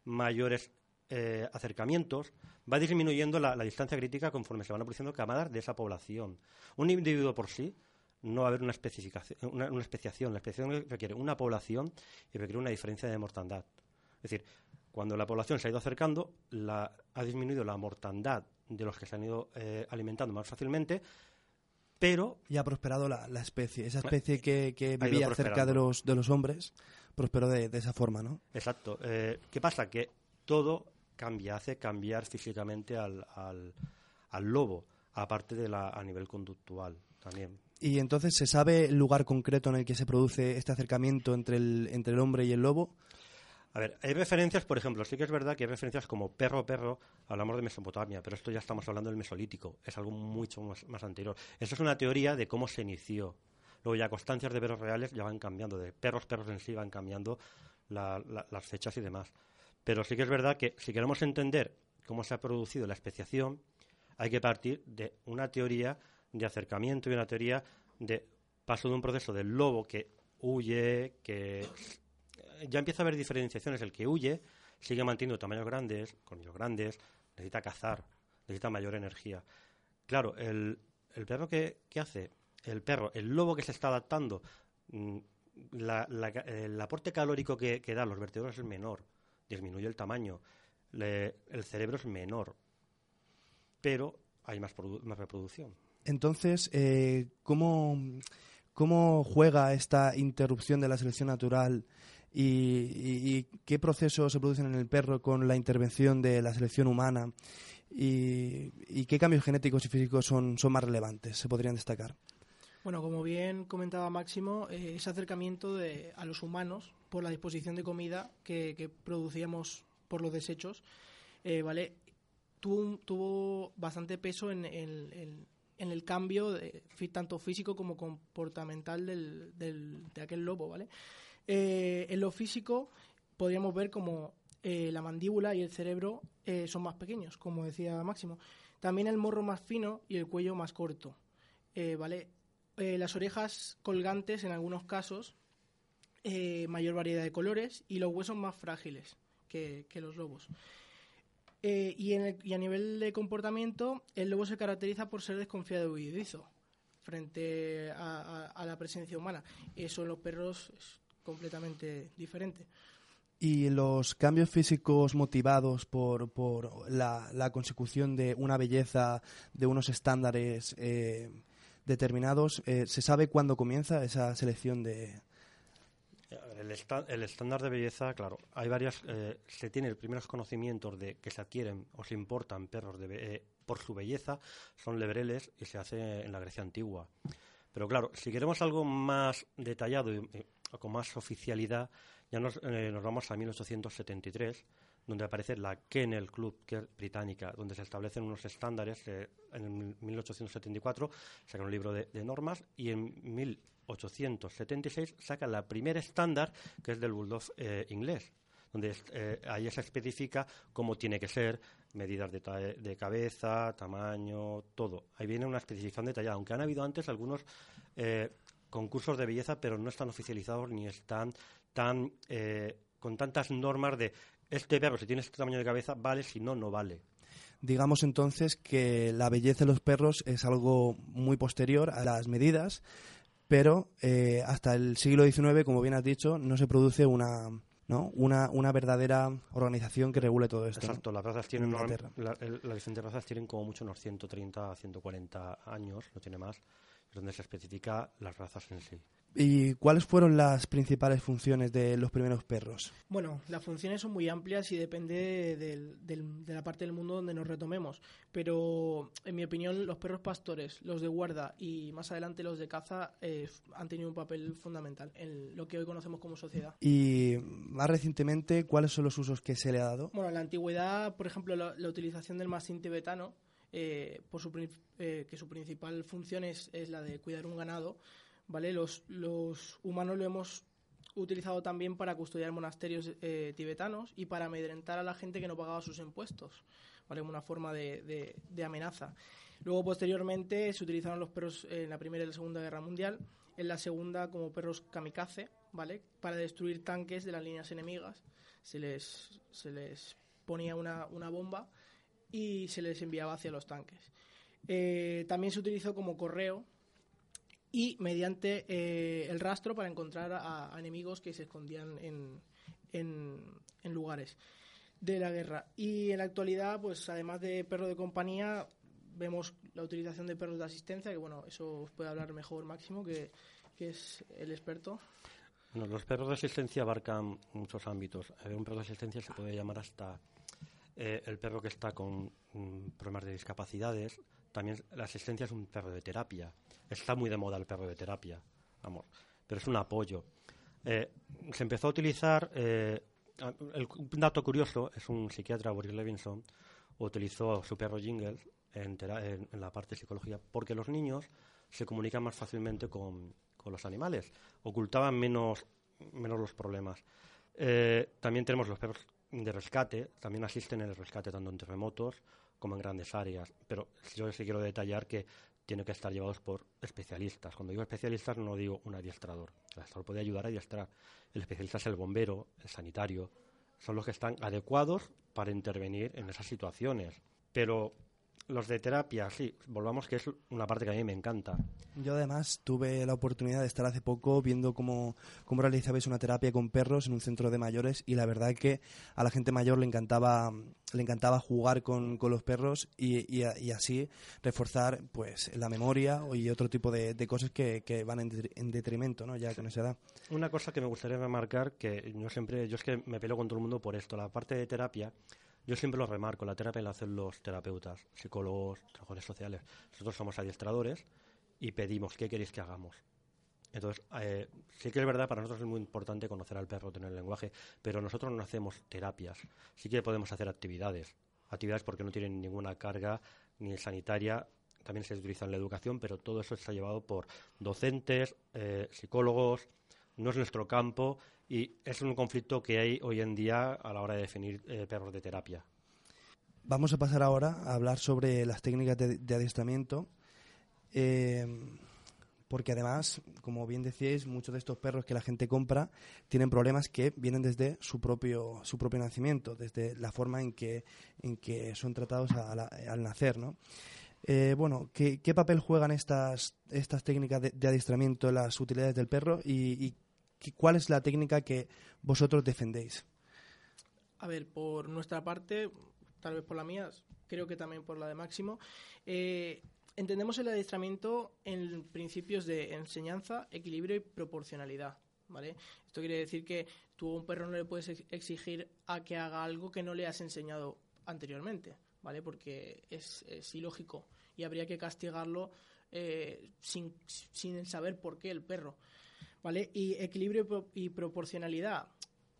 mayores eh, acercamientos, va disminuyendo la, distancia crítica conforme se van produciendo camadas de esa población. Un individuo por sí no va a haber una, una, una especiación. La especiación requiere una población y requiere una diferencia de mortandad. Es decir, cuando la población se ha ido acercando, la, ha disminuido la mortandad de los que se han ido eh, alimentando más fácilmente, pero...
Y ha prosperado la, la especie. Esa especie que, que vivía cerca de los, de los hombres prosperó de, de esa forma, ¿no?
Exacto. Eh, ¿Qué pasa? Que todo cambia, hace cambiar físicamente al, al, al lobo, aparte de la, a nivel conductual también.
Y entonces, ¿se sabe el lugar concreto en el que se produce este acercamiento entre el, entre el hombre y el lobo?
A ver, hay referencias, por ejemplo, sí que es verdad que hay referencias como perro-perro, hablamos de Mesopotamia, pero esto ya estamos hablando del Mesolítico, es algo mucho más, anterior. Eso es una teoría de cómo se inició. Luego ya constancias de perros reales ya van cambiando, de perros, perros en sí van cambiando la, la, las fechas y demás. Pero sí que es verdad que si queremos entender cómo se ha producido la especiación, hay que partir de una teoría de acercamiento y una teoría de paso de un proceso del lobo que huye, que ya empieza a haber diferenciaciones. El que huye sigue manteniendo tamaños grandes, colmillos grandes, necesita cazar, necesita mayor energía. Claro, el, el perro que, que, hace, el perro, el lobo que se está adaptando, mm, la, el aporte calórico que, que da los vertebrados es menor, disminuye el tamaño, el cerebro es menor, pero hay más, más reproducción.
Entonces, eh, ¿cómo, ¿cómo juega esta interrupción de la selección natural y, qué procesos se producen en el perro con la intervención de la selección humana y, qué cambios genéticos y físicos son, más relevantes, se podrían destacar.
Bueno, como bien comentaba Máximo, eh, ese acercamiento de, a los humanos por la disposición de comida que, producíamos por los desechos, eh, ¿vale? Tuvo, tuvo, bastante peso en, el cambio tanto físico como comportamental del, de aquel lobo, ¿vale? Eh, en lo físico podríamos ver como eh, la mandíbula y el cerebro eh, son más pequeños, como decía Máximo. También el morro más fino y el cuello más corto. ¿vale? Las orejas colgantes en algunos casos, mayor variedad de colores y los huesos más frágiles que, los lobos. Y, en el, y, a nivel de comportamiento, el lobo se caracteriza por ser desconfiado y huidizo frente a, la presencia humana. Eso en los perros completamente diferente.
¿Y los cambios físicos motivados por, por la, la, consecución de una belleza, de unos estándares eh, determinados, eh, ¿se sabe cuándo comienza esa selección de...?
El, esta, el estándar de belleza, claro, hay varias... Eh, se tienen primeros conocimientos de que se adquieren o se importan perros de, eh, por su belleza, son lebreles y se hace en la Grecia antigua. Pero claro, si queremos algo más detallado y con más oficialidad, ya nos, eh, nos, vamos a 1873, donde aparece la Kennel Club, que es británica, donde se establecen unos estándares. Eh, en 1874 saca un libro de, de, normas y en 1876 saca la primer estándar, que es del Bulldog eh, inglés, donde eh, ahí se especifica cómo tiene que ser, medidas de, de, cabeza, tamaño, todo. Ahí viene una especificación detallada, aunque han habido antes algunos eh, concursos de belleza, pero no están oficializados ni están tan eh, con tantas normas de este perro, si tiene este tamaño de cabeza, vale, si no, no vale.
Digamos entonces que la belleza de los perros es algo muy posterior a las medidas, pero eh, hasta el siglo XIX, como bien has dicho, no se produce una, ¿no? Una, una verdadera organización que regule todo esto.
Exacto, ¿no? las razas tienen, la, la, las diferentes razas tienen como mucho unos 130 a 140 años, no tiene más donde se especifica las razas en sí.
¿Y cuáles fueron las principales funciones de los primeros perros?
Bueno, las funciones son muy amplias y depende de la parte del mundo donde nos retomemos. Pero, en mi opinión, los perros pastores, los de guarda y más adelante los de caza eh, han tenido un papel fundamental en lo que hoy conocemos como sociedad.
Y más recientemente, ¿cuáles son los usos que se le ha dado?
Bueno, en la antigüedad, por ejemplo, la, la utilización del mastín tibetano eh, por su, eh, que su principal función es, es, la de cuidar un ganado, ¿vale? Los, los humanos lo hemos utilizado también para custodiar monasterios eh, tibetanos y para amedrentar a la gente que no pagaba sus impuestos, ¿vale? Una forma de, de, de amenaza. Luego, posteriormente, se utilizaron los perros en la Primera y la Segunda Guerra Mundial, en la Segunda como perros kamikaze, ¿vale? Para destruir tanques de las líneas enemigas. Se les, se les ponía una, una bomba y se les enviaba hacia los tanques. Eh, también se utilizó como correo y mediante eh, el rastro para encontrar a, enemigos que se escondían en, en, lugares de la guerra. Y en la actualidad, pues además de perro de compañía, vemos la utilización de perros de asistencia, que bueno, eso os puede hablar mejor Máximo, que, que es el experto.
los perros de asistencia abarcan muchos ámbitos. Un perro de asistencia se puede llamar hasta eh, el perro que está con mm, problemas de discapacidades. También la asistencia es un perro de terapia. Está muy de moda el perro de terapia, vamos, pero es un apoyo. Eh, se empezó a utilizar, eh, un dato curioso es un psiquiatra, Boris Levinson, utilizó su perro Jingle en, en, la parte de psicología porque los niños se comunican más fácilmente con, con los animales, ocultaban menos, menos los problemas. también tenemos los perros de rescate también asisten en el rescate tanto en terremotos como en grandes áreas. Pero yo sí quiero detallar que tiene que estar llevados por especialistas. Cuando digo especialistas no digo un adiestrador. El adiestrador puede ayudar a adiestrar. El especialista es el bombero, el sanitario. Son los que están adecuados para intervenir en esas situaciones. Pero los de terapia, sí, volvamos que es una parte que a mí me encanta.
Yo además tuve la oportunidad de estar hace poco viendo cómo, cómo realizabais una terapia con perros en un centro de mayores y la verdad es que a la gente mayor le encantaba le encantaba jugar con, con los perros y, y, así reforzar pues la memoria y otro tipo de, de cosas que, que, van en, detrimento ¿no? ya con esa edad.
Una cosa que me gustaría remarcar que yo siempre yo es que me peleo con todo el mundo por esto la parte de terapia yo siempre lo remarco, la terapia la hacen los terapeutas, psicólogos, trabajadores sociales. Nosotros somos adiestradores y pedimos qué queréis que hagamos. Entonces, eh, sí que es verdad, para nosotros es muy importante conocer al perro, tener el lenguaje, pero nosotros no hacemos terapias. Sí que podemos hacer actividades. Actividades porque no tienen ninguna carga ni sanitaria, también se utiliza en la educación, pero todo eso está llevado por docentes, eh, psicólogos, no es nuestro campo y es un conflicto que hay hoy en día a la hora de definir eh, perros de terapia.
Vamos a pasar ahora a hablar sobre las técnicas de, adiestramiento. Eh, porque además, como bien decíais, muchos de estos perros que la gente compra tienen problemas que vienen desde su propio, su propio nacimiento, desde la forma en que, en que son tratados al nacer, ¿no? Eh, bueno, ¿qué, papel juegan estas, estas técnicas de, adiestramiento en las utilidades del perro y, cuál es la técnica que vosotros defendéis?
A ver, por nuestra parte, tal vez por la mía, creo que también por la de Máximo, eh, entendemos el adiestramiento en principios de enseñanza, equilibrio y proporcionalidad. ¿Vale? Esto quiere decir que tú a un perro no le puedes exigir a que haga algo que no le has enseñado anteriormente. ¿vale? Porque es, ilógico y habría que castigarlo eh, sin, sin saber por qué el perro, ¿vale? Y equilibrio y proporcionalidad.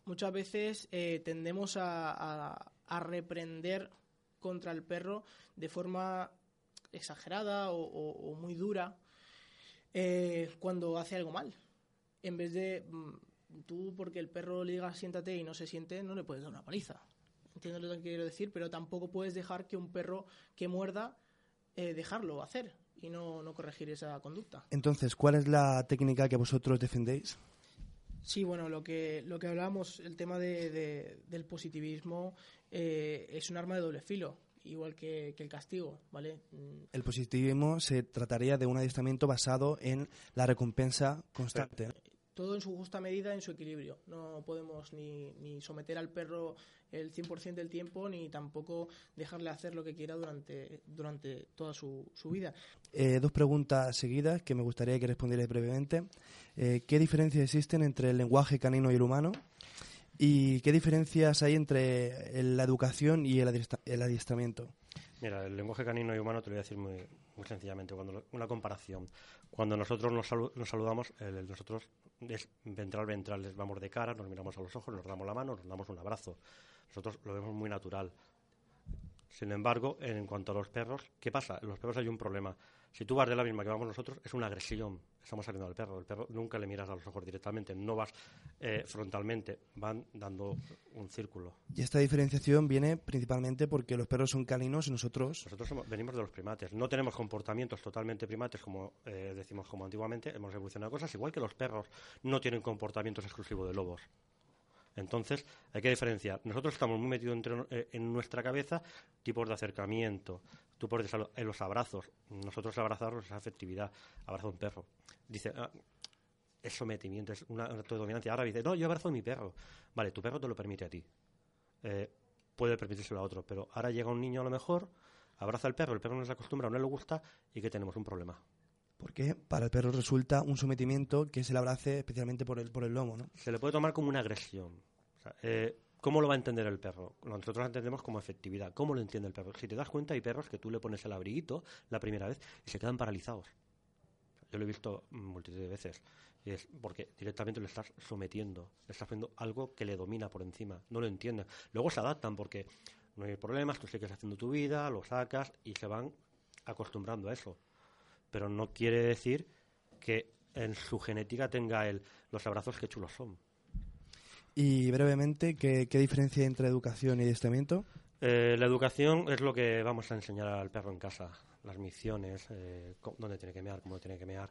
Muchas veces eh, tendemos a, a, reprender contra el perro de forma exagerada o, muy dura eh, cuando hace algo mal. En vez de mm, tú, porque el perro le diga siéntate y no se siente, no le puedes dar una paliza entiendo lo que quiero decir, pero tampoco puedes dejar que un perro que muerda, eh, dejarlo hacer y no, no corregir esa conducta.
Entonces, ¿cuál es la técnica que vosotros defendéis?
Sí, bueno, lo que, lo que hablábamos, el tema de, del positivismo eh, es un arma de doble filo, igual que, el castigo, ¿vale?
El positivismo se trataría de un adiestramiento basado en la recompensa constante
todo en su justa medida, en su equilibrio. No podemos ni, ni someter al perro el 100% del tiempo, ni tampoco dejarle hacer lo que quiera durante, durante toda su, su vida.
Eh, dos preguntas seguidas que me gustaría que respondierais brevemente. Eh, ¿Qué diferencias existen entre el lenguaje canino y el humano? ¿Y qué diferencias hay entre la educación y el, adiestramiento?
Mira, el lenguaje canino y humano te lo voy a decir muy, muy sencillamente, cuando una comparación. Cuando nosotros nos, nos saludamos, nosotros es ventral ventral, les vamos de cara, nos miramos a los ojos, nos damos la mano, nos damos un abrazo. Nosotros lo vemos muy natural. Sin embargo, en cuanto a los perros, ¿qué pasa? En los perros hay un problema. Si tú vas de la misma que vamos nosotros, es una agresión. Estamos saliendo al perro. El perro nunca le miras a los ojos directamente, no vas eh, frontalmente, van dando un círculo.
Y esta diferenciación viene principalmente porque los perros son caninos y nosotros.
Nosotros venimos de los primates. No tenemos comportamientos totalmente primates, como eh, decimos como antiguamente. Hemos evolucionado cosas, igual que los perros no tienen comportamientos exclusivos de lobos. Entonces, hay que diferenciar. Nosotros estamos muy metidos entre- eh, en nuestra cabeza tipos de acercamiento, tipos de salud, en los abrazos. Nosotros abrazarnos es afectividad. Abrazo a un perro. Dice, ah, es sometimiento, es una un acto de dominancia. Ahora dice, no, yo abrazo a mi perro. Vale, tu perro te lo permite a ti. Eh, puede permitírselo a otro, pero ahora llega un niño a lo mejor, abraza al perro, el perro no se acostumbra, no le gusta y que tenemos un problema.
Porque para el perro resulta un sometimiento que se le abrace especialmente por el, por el lomo, ¿no?
Se le puede tomar como una agresión. O sea, eh, ¿Cómo lo va a entender el perro? Nosotros lo entendemos como efectividad. ¿Cómo lo entiende el perro? Si te das cuenta, hay perros que tú le pones el abriguito la primera vez y se quedan paralizados. Yo lo he visto multitud de veces. Y es porque directamente le estás sometiendo, le estás haciendo algo que le domina por encima. No lo entienden. Luego se adaptan porque no hay problemas, tú sigues haciendo tu vida, lo sacas y se van acostumbrando a eso. Pero no quiere decir que en su genética tenga el, los abrazos que chulos son.
Y brevemente, ¿qué, qué diferencia hay entre educación y adiestramiento?
Eh, la educación es lo que vamos a enseñar al perro en casa. Las misiones, eh, dónde tiene que mear, cómo tiene que mear.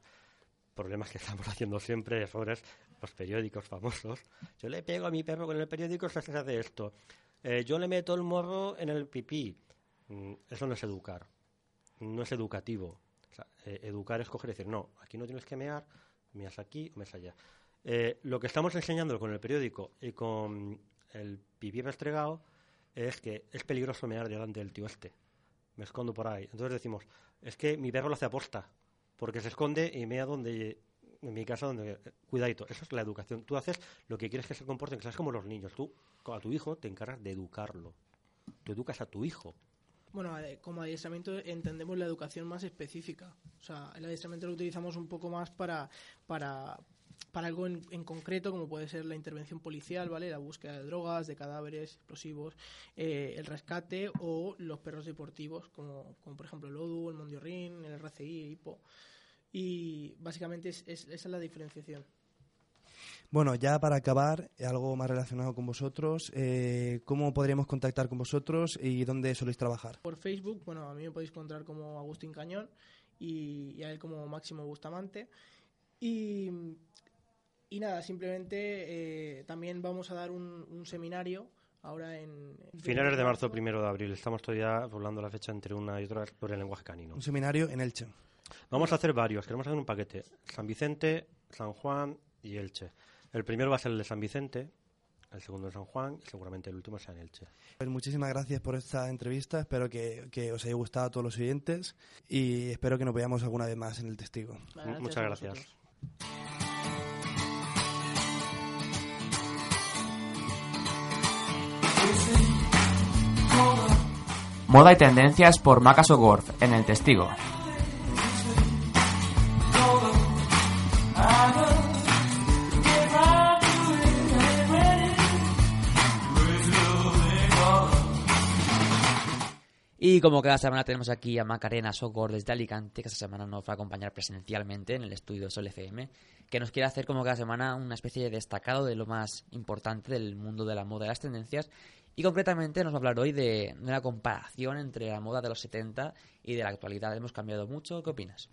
Problemas que estamos [laughs] haciendo siempre, errores, los periódicos famosos. Yo le pego a mi perro con el periódico, se hace esto. Eh, yo le meto el morro en el pipí. Mm, eso no es educar. No es educativo. O sea, eh, educar es coger y decir, no, aquí no tienes que mear, meas aquí o meas allá. Eh, lo que estamos enseñando con el periódico y con el pipí restregado es que es peligroso mear delante del tío este. Me escondo por ahí. Entonces decimos, es que mi perro lo hace aposta, porque se esconde y mea donde, en mi casa, donde, cuidadito. Eso es la educación. Tú haces lo que quieres que se comporten, que seas como los niños. Tú, a tu hijo, te encargas de educarlo. Tú educas a tu hijo.
Bueno, como adiestramiento entendemos la educación más específica. O sea, el adiestramiento lo utilizamos un poco más para, para, para algo en, en concreto, como puede ser la intervención policial, ¿vale? La búsqueda de drogas, de cadáveres, explosivos, eh, el rescate o los perros deportivos, como, como por ejemplo el ODU, el Mondiorrin, el RCI, el HIPO. Y básicamente es, es- esa es la diferenciación.
Bueno, ya para acabar, algo más relacionado con vosotros, eh, ¿cómo podríamos contactar con vosotros y dónde soléis trabajar?
Por Facebook, bueno, a mí me podéis encontrar como Agustín Cañón y, y a él como Máximo Bustamante. Y, y nada, simplemente eh, también vamos a dar un, un seminario ahora en...
Finales de marzo, primero de abril. Estamos todavía rolando la fecha entre una y otra por el lenguaje canino.
Un seminario en Elche.
Vamos a hacer varios, queremos hacer un paquete. San Vicente, San Juan y Elche. El primero va a ser el de San Vicente, el segundo en San Juan y seguramente el último sea en Elche.
Pues muchísimas gracias por esta entrevista, espero que, que os haya gustado a todos los oyentes y espero que nos veamos alguna vez más en el testigo.
Mu- Muchas gracias.
Moda y tendencias por Macas O'Gorth en El Testigo.
Y como cada semana tenemos aquí a Macarena Sogor desde Alicante, que esta semana nos va a acompañar presencialmente en el estudio Sol FM, que nos quiere hacer como cada semana una especie de destacado de lo más importante del mundo de la moda y las tendencias. Y concretamente nos va a hablar hoy de, de una comparación entre la moda de los 70 y de la actualidad. Hemos cambiado mucho. ¿Qué opinas?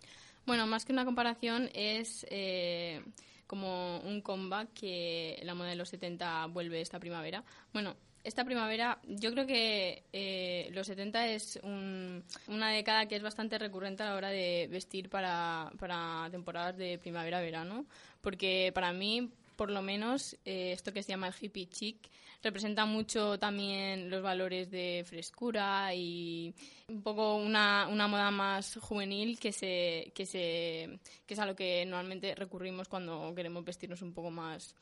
Bueno, más que una comparación es eh, como un comeback que la moda de los 70 vuelve esta primavera. Bueno, esta primavera yo creo que eh, los 70 es un- una década que es bastante recurrente a la hora de vestir para, para temporadas de primavera-verano, porque para mí, por lo menos, eh, esto que se llama el hippie chic representa mucho también los valores de frescura y un poco una, una moda más juvenil que se, que se que es a lo que normalmente recurrimos cuando queremos vestirnos un poco más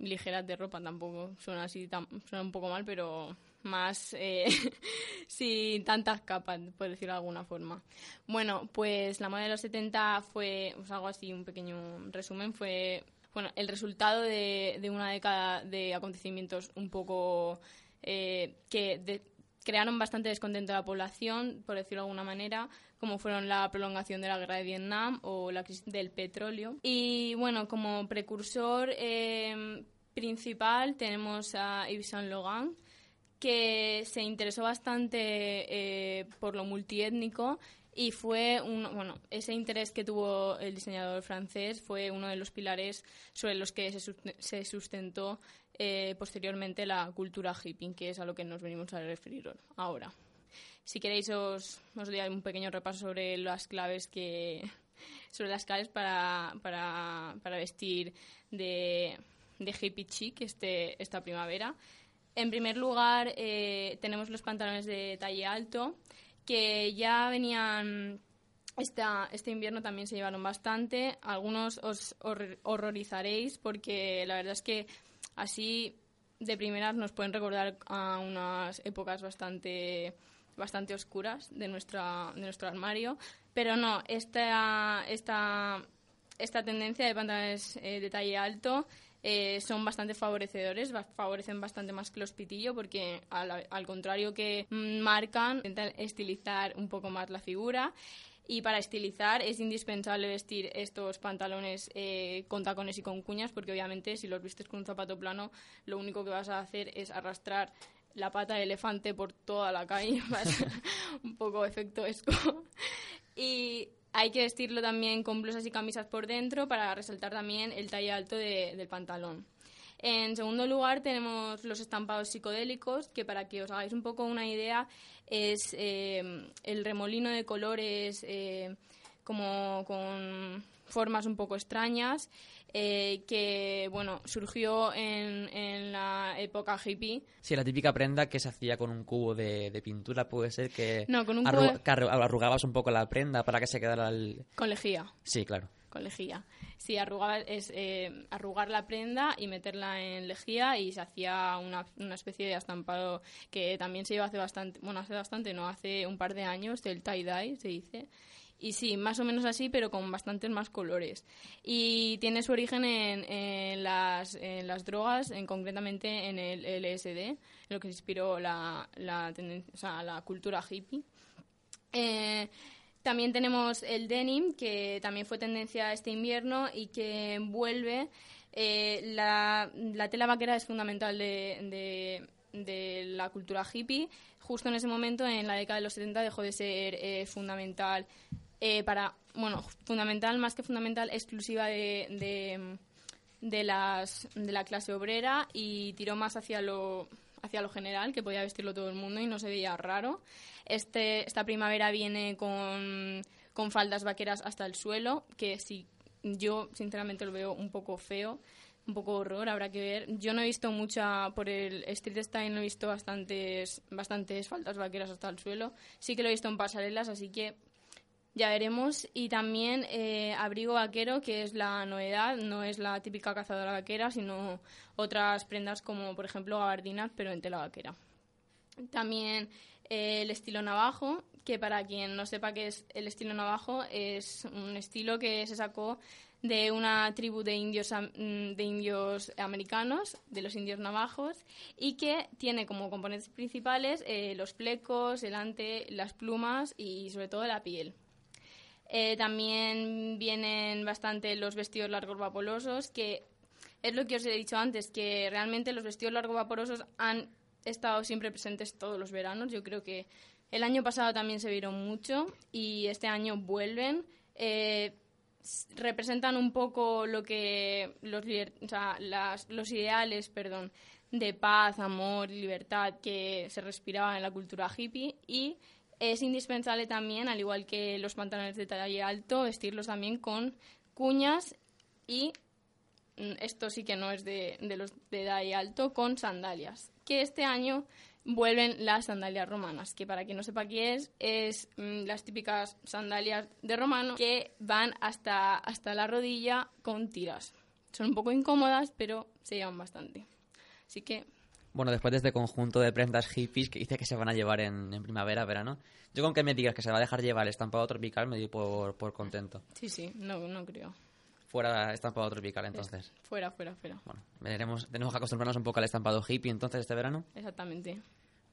ligeras de ropa tampoco suena así tan- suena un poco mal pero más eh, [laughs] sin tantas capas por decirlo de alguna forma. Bueno pues la moda de los 70 fue os hago así un pequeño resumen fue bueno el resultado de, de una década de acontecimientos un poco eh, que de- crearon bastante descontento a la población, por decirlo de alguna manera, como fueron la prolongación de la guerra de Vietnam o la crisis del petróleo. Y bueno, como precursor eh, principal tenemos a Yves Saint Laurent, que se interesó bastante eh, por lo multiétnico y fue un, bueno, ese interés que tuvo el diseñador francés fue uno de los pilares sobre los que se sustentó eh, posteriormente la cultura hippie, que es a lo que nos venimos a referir ahora. Si queréis os, os doy un pequeño repaso sobre las claves que sobre las claves para, para, para vestir de, de hippie chic este, esta primavera. En primer lugar, eh, tenemos los pantalones de talle alto, que ya venían esta, este invierno también se llevaron bastante. Algunos os horrorizaréis porque la verdad es que así de primeras nos pueden recordar a unas épocas bastante bastante oscuras de nuestra de nuestro armario pero no esta esta esta tendencia de pantalones eh, de talle alto eh, son bastante favorecedores, favorecen bastante más que los pitillo porque al, al contrario que marcan, intentan estilizar un poco más la figura y para estilizar es indispensable vestir estos pantalones eh, con tacones y con cuñas porque obviamente si los vistes con un zapato plano lo único que vas a hacer es arrastrar la pata de elefante por toda la calle, [laughs] un poco efecto esco. y hay que vestirlo también con blusas y camisas por dentro para resaltar también el talle alto del pantalón. En segundo lugar tenemos los estampados psicodélicos, que para que os hagáis un poco una idea es eh, el remolino de colores eh, como con formas un poco extrañas eh, que bueno surgió en, en, la época hippie.
Sí, la típica prenda que se hacía con un cubo de, de pintura puede ser que,
no, con un
arrugabas un poco la prenda para que se quedara el...
Con lejía.
Sí, claro.
Con lejía. Sí, arrugar es eh, arrugar la prenda y meterla en lejía y se hacía una, una especie de estampado que también se lleva hace bastante, bueno, hace bastante, no, hace un par de años, del tie-dye se dice, y sí, más o menos así, pero con bastantes más colores. Y tiene su origen en, las, drogas, en, concretamente en el LSD, lo que inspiró la, la, cultura hippie. Eh, también tenemos el denim, que también fue tendencia este invierno y que vuelve. Eh, la, la, tela vaquera es fundamental de, de, de, la cultura hippie. Justo en ese momento, en la década de los 70, dejó de ser eh, fundamental eh, para, bueno, fundamental, más que fundamental, exclusiva de, de, las, de la clase obrera y tiró más hacia lo, hacia lo general, que podía vestirlo todo el mundo y no se veía raro. Este, esta primavera viene con, con faldas vaqueras hasta el suelo, que sí, yo sinceramente lo veo un poco feo un poco horror, habrá que ver. Yo no he visto mucha, por el street style no he visto bastantes, bastantes faldas vaqueras hasta el suelo. Sí que lo he visto en pasarelas, así que ya veremos. Y también eh, abrigo vaquero, que es la novedad. No es la típica cazadora vaquera, sino otras prendas como, por ejemplo, gabardinas, pero en tela vaquera. También eh, el estilo navajo, que para quien no sepa qué es el estilo navajo, es un estilo que se sacó de una tribu de indios, mm, de indios americanos, de los indios navajos, y que tiene como componentes principales eh, los flecos, el ante, las plumas y sobre todo la piel. Eh, también vienen bastante los vestidos largos vaporosos, que es lo que os he dicho antes, que realmente los vestidos largos vaporosos han estado siempre presentes todos los veranos. Yo creo que el año pasado también se vieron mucho y este año vuelven. Eh, representan un poco lo que los, los ideales perdón, de paz, amor libertad que se respiraba en la cultura hippie y es indispensable también, al igual que los pantalones de talle alto, vestirlos también con cuñas y mm, esto sí que no es de, los de talle alto, con sandalias. Que este año vuelven las sandalias romanas, que para quien no sepa qué es, es mm, las típicas sandalias de romano que van hasta, hasta la rodilla con tiras. Son un poco incómodas, pero se llevan bastante. Así que
bueno, después de este conjunto de prendas hippies que dice que se van a llevar en, primavera, verano, yo con que me digas que se va a dejar llevar el estampado tropical me doy por, por contento.
Sí, sí, no, no creo.
Fuera estampado tropical, entonces.
fuera, fuera, fuera.
Bueno, veremos, tenemos que acostumbrarnos un poco al estampado hippie entonces este verano.
Exactamente.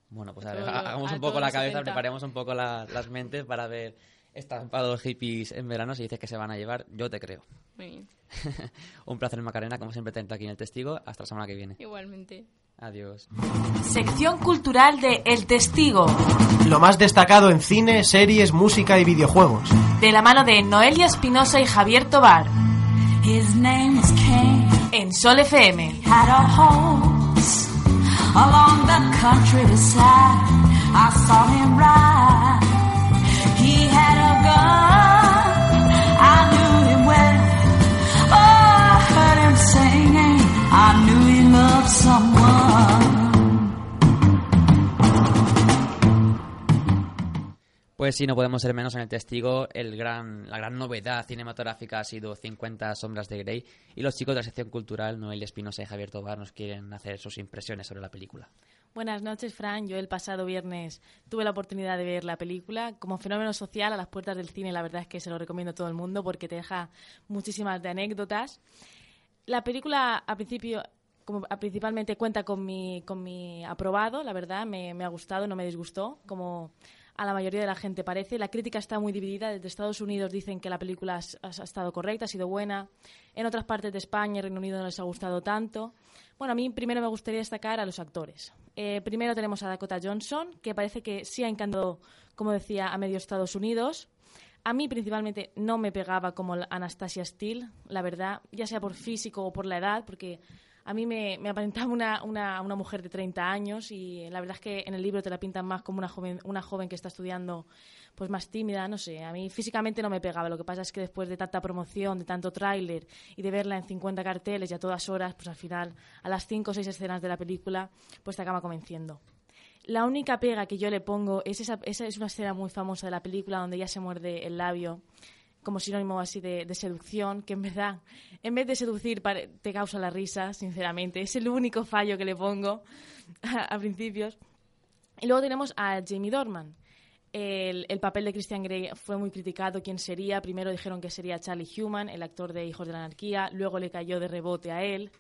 Bueno, pues a ver, hagamos un poco la cabeza, preparemos un poco las mentes para ver estampados hippies en verano. Si dices que se van a llevar, yo te creo.
Muy bien. [laughs]
un placer, Macarena, como siempre, tenerte aquí en el testigo. Hasta la semana que viene.
Igualmente.
Adiós.
Sección cultural de El Testigo.
Lo más destacado en cine, series, música y videojuegos.
De la mano de Noelia Espinosa y Javier Tobar.
His name is Cain.
En Sol FM.
Had a horse along the countryside. I saw him ride. He had a gun. I knew him well. Oh, I heard him singing. I knew he loved someone.
Pues sí, no podemos ser menos en el testigo. El gran, la gran novedad cinematográfica ha sido 50 sombras de Grey y los chicos de la sección cultural, Noel Espinosa y Javier Tobar, nos quieren hacer sus impresiones sobre la película.
Buenas noches, Fran. Yo el pasado viernes tuve la oportunidad de ver la película. Como fenómeno social a las puertas del cine, la verdad es que se lo recomiendo a todo el mundo porque te deja muchísimas de anécdotas. La película, a principio, como principalmente cuenta con mi, con mi aprobado, la verdad, me, me ha gustado, no me disgustó, como a la mayoría de la gente parece. La crítica está muy dividida. Desde Estados Unidos dicen que la película has- ha estado correcta, ha sido buena. En otras partes de España y Reino Unido no les ha gustado tanto. Bueno, a mí primero me gustaría destacar a los actores. Eh, primero tenemos a Dakota Johnson, que parece que sí ha encantado, como decía, a medio Estados Unidos. A mí principalmente no me pegaba como Anastasia Steele, la verdad, ya sea por físico o por la edad, porque a mí me, me aparentaba una, una, una mujer de 30 años y la verdad es que en el libro te la pintan más como una joven, una joven que está estudiando pues más tímida, no sé, a mí físicamente no me pegaba, lo que pasa es que después de tanta promoción, de tanto tráiler y de verla en 50 carteles y a todas horas, pues al final a las 5 o 6 escenas de la película pues te acaba convenciendo. La única pega que yo le pongo es esa, esa es una escena muy famosa de la película donde ella se muerde el labio como sinónimo así de, seducción, que en verdad, en vez de seducir, te causa la risa, sinceramente. Es el único fallo que le pongo [laughs] a, principios. Y luego tenemos a Jamie Dorman. El, el papel de Christian Grey fue muy criticado. ¿Quién sería? Primero dijeron que sería Charlie Human, el actor de Hijos de la Anarquía. Luego le cayó de rebote a él.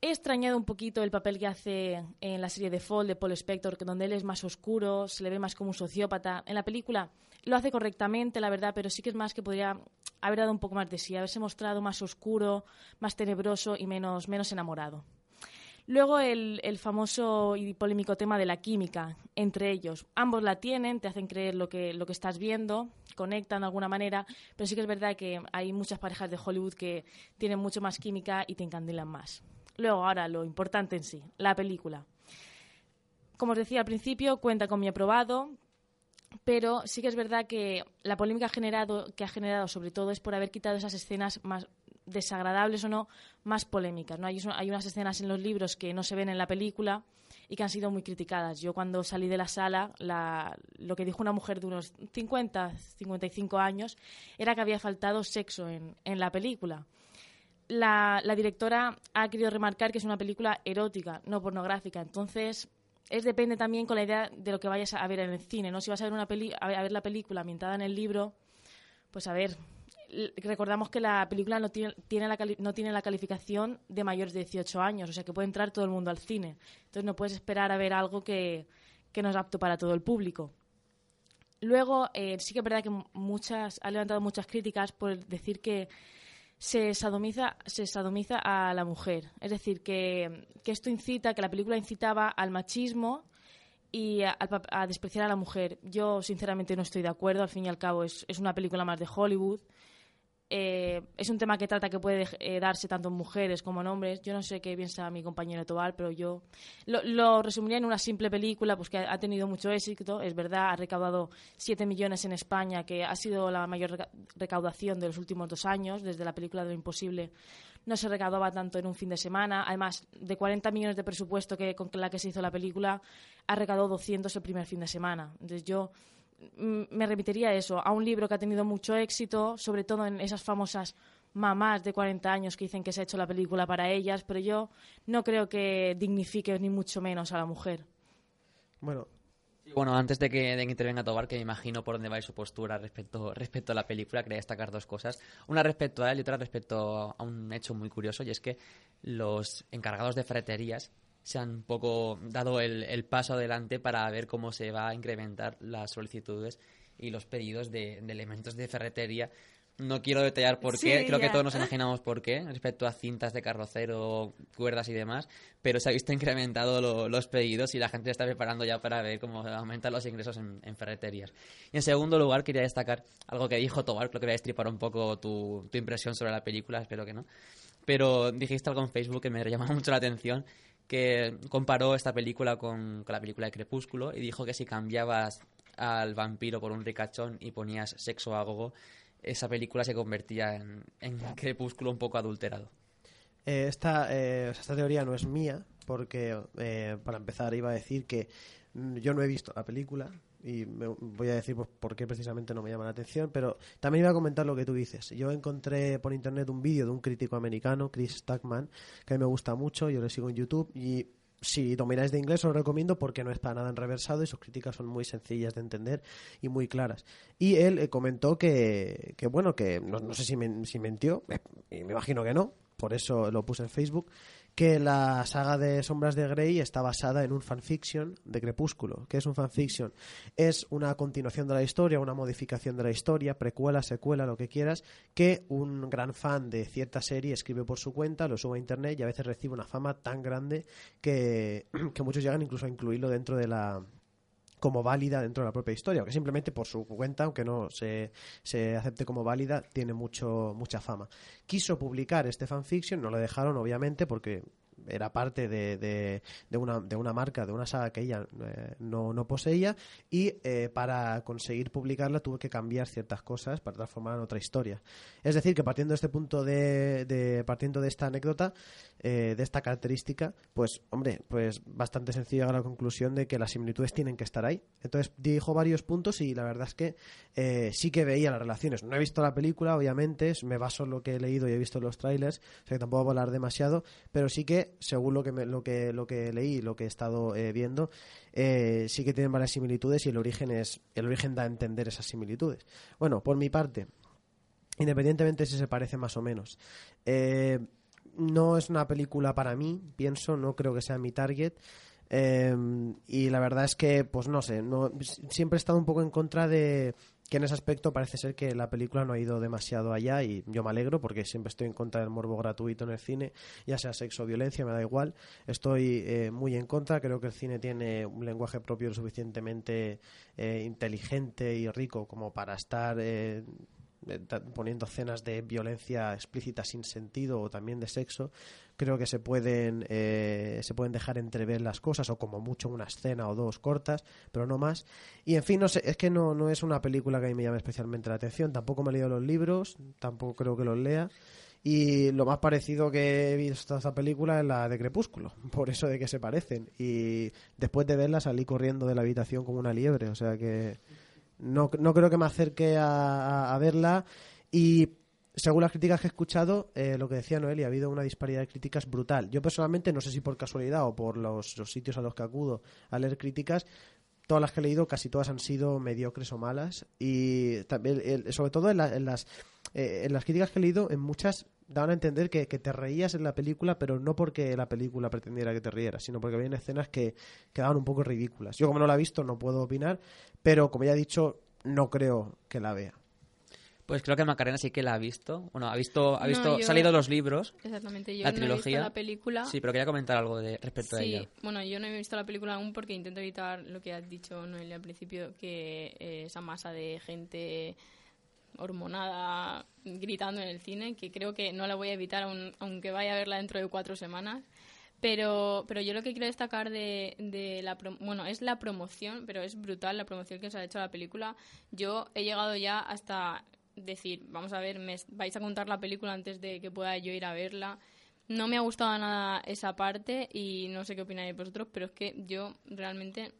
He extrañado un poquito el papel que hace en la serie The Fall de Paul Spector, donde él es más oscuro, se le ve más como un sociópata. En la película lo hace correctamente, la verdad, pero sí que es más que podría haber dado un poco más de sí, haberse mostrado más oscuro, más tenebroso y menos, menos enamorado. Luego el, el famoso y polémico tema de la química entre ellos. Ambos la tienen, te hacen creer lo que, lo que estás viendo, conectan de alguna manera, pero sí que es verdad que hay muchas parejas de Hollywood que tienen mucho más química y te encandilan más. Luego, ahora, lo importante en sí, la película. Como os decía al principio, cuenta con mi aprobado, pero sí que es verdad que la polémica generado, que ha generado sobre todo es por haber quitado esas escenas más desagradables o no, más polémicas. ¿no? Hay, unas escenas en los libros que no se ven en la película y que han sido muy criticadas. Yo cuando salí de la sala, la- lo que dijo una mujer de unos 50, 55 años era que había faltado sexo en, la película. La, la directora ha querido remarcar que es una película erótica, no pornográfica. Entonces, es depende también con la idea de lo que vayas a ver en el cine, ¿no? Si vas a ver una peli a ver, la película ambientada en el libro, pues a ver, recordamos que la película no tiene, tiene la cali- no tiene la calificación de mayores de 18 años, o sea que puede entrar todo el mundo al cine. Entonces no puedes esperar a ver algo que, que no es apto para todo el público. Luego, eh, sí que es verdad que muchas, ha levantado muchas críticas por decir que se sadomiza, se sadomiza a la mujer. Es decir, que, que esto incita, que la película incitaba al machismo y a, a despreciar a la mujer. Yo, sinceramente, no estoy de acuerdo. Al fin y al cabo, es, es una película más de Hollywood. Eh, es un tema que trata que puede eh, darse tanto en mujeres como en hombres. Yo no sé qué piensa mi compañero Tobal, pero yo lo, resumiría en una simple película, pues que ha, tenido mucho éxito. Es verdad, ha recaudado 7 millones en España, que ha sido la mayor reca- recaudación de los últimos dos años, desde la película de lo imposible. No se recaudaba tanto en un fin de semana. Además, de 40 millones de presupuesto que, con la que se hizo la película, ha recaudado 200 el primer fin de semana. Entonces yo me remitiría a eso, a un libro que ha tenido mucho éxito, sobre todo en esas famosas mamás de 40 años que dicen que se ha hecho la película para ellas, pero yo no creo que dignifique ni mucho menos a la mujer.
Bueno,
bueno, antes de que, de que intervenga Tobar, que me imagino por dónde va a ir su postura respecto, respecto a la película, quería destacar dos cosas. Una respecto a él y otra respecto a un hecho muy curioso, y es que los encargados de ferreterías se han un poco dado el, el paso adelante para ver cómo se va a incrementar las solicitudes y los pedidos de, de elementos de ferretería No quiero detallar por
Sí,
qué, creo que todos nos [laughs] imaginamos por qué, respecto a cintas de carrocero, cuerdas y demás, pero se ha visto incrementado lo- los pedidos y la gente se está preparando ya para ver cómo aumentan los ingresos en, en ferreterías. Y en segundo lugar, quería destacar algo que dijo Tobar, creo que voy a destripar un poco tu, tu impresión sobre la película, espero que no. Pero dijiste algo en Facebook que me llamó [laughs] mucho la atención, que comparó esta película con, la película de Crepúsculo y dijo que si cambiabas al vampiro por un ricachón y ponías sexo a gogo, esa película se convertía en, en Crepúsculo un poco adulterado.
Eh, esta, eh, esta teoría no es mía, porque eh, para empezar iba a decir que yo no he visto la película y me- voy a decir pues, por qué precisamente no me llama la atención, pero también iba a comentar lo que tú dices. Yo encontré por internet un vídeo de un crítico americano, Chris Stackman, que a mí me gusta mucho, yo le sigo en YouTube y si domináis de inglés os lo recomiendo porque no es para nada enreversado y sus críticas son muy sencillas de entender y muy claras. Y él eh, comentó que, que, bueno, que no, no sé si, men- si mintió, eh, me imagino que no, por eso lo puse en Facebook, que la saga de Sombras de Grey está basada en un fanfiction de Crepúsculo. ¿Qué es un fanfiction? Es una continuación de la historia, una modificación de la historia, precuela, secuela, lo que quieras, que un gran fan de cierta serie escribe por su cuenta, lo sube a internet y a veces recibe una fama tan grande que, [clears throat] que muchos llegan incluso a incluirlo dentro de la como válida dentro de la propia historia, que simplemente por su cuenta, aunque no se, se acepte como válida, tiene mucho mucha fama. Quiso publicar este fanfiction, no lo dejaron obviamente porque era parte de, de, una, de una marca, de una saga que ella eh, no, no poseía y eh, para conseguir publicarla tuvo que cambiar ciertas cosas para transformarla en otra historia. Es decir, que partiendo de este punto de, de partiendo de esta anécdota, eh, de esta característica, pues hombre, pues bastante sencillo llegar a la conclusión de que las similitudes tienen que estar ahí. Entonces dijo varios puntos y la verdad es que sí que veía las relaciones. No he visto la película, obviamente, me baso en lo que he leído y he visto los trailers, o sea que tampoco voy a hablar demasiado, pero sí que según lo que me- lo que lo que leí lo que he estado eh, viendo, eh, sí que tienen varias similitudes y el origen es el origen da a entender esas similitudes. Bueno, por mi parte, independientemente si se parece más o menos. Eh, no es una película para mí, pienso, no creo que sea mi target. Eh, y la verdad es que, pues no sé, no, siempre he estado un poco en contra de que en ese aspecto parece ser que la película no ha ido demasiado allá y yo me alegro porque siempre estoy en contra del morbo gratuito en el cine, ya sea sexo o violencia, me da igual. Estoy eh, muy en contra, creo que el cine tiene un lenguaje propio lo suficientemente eh, inteligente y rico como para estar eh, poniendo escenas de violencia explícita sin sentido o también de sexo creo que se pueden eh, se pueden dejar entrever las cosas o como mucho una escena o dos cortas pero no más. Y en fin no sé es que no no es una película que a mí me llame especialmente la atención. Tampoco me he leído los libros tampoco creo que los lea. Y lo más parecido que he visto a esta película es la de Crepúsculo, [laughs] por eso de que se parecen. Y después de verla salí corriendo de la habitación como una liebre, o sea que no, no creo que me acerque a, verla. Y según las críticas que he escuchado, eh, lo que decía Noelia, ha habido una disparidad de críticas brutal. Yo personalmente, no sé si por casualidad o por los, sitios a los que acudo a leer críticas, todas las que he leído, casi todas han sido mediocres o malas. Y también, sobre todo en, en las, eh, en las críticas que he leído, en muchas daban a entender que, que te reías en la película, pero no porque la película pretendiera que te rieras, sino porque había escenas que quedaban un poco ridículas. Yo, como no la he visto, no puedo opinar, pero como ya he dicho, no creo que la vea.
Pues creo que Macarena sí que la ha visto. Bueno, ha visto, ha
No,
visto,
yo-
salido los libros.
Exactamente, yo
la
no he visto
trilogía.
la película.
Sí, pero quería comentar algo de respecto a
Sí,
ella.
bueno, yo no he visto la película aún porque intento evitar lo que has dicho Noelia al principio, que eh, esa masa de gente hormonada gritando en el cine, que creo que no la voy a evitar aun- aunque vaya a verla dentro de cuatro semanas. Pero, pero yo lo que quiero destacar de, de la bueno es la promoción, pero es brutal la promoción que se ha hecho la película. Yo he llegado ya hasta decir, vamos a ver, me vais a contar la película antes de que pueda yo ir a verla. No me ha gustado nada esa parte y no sé qué opináis vosotros, pero es que yo realmente,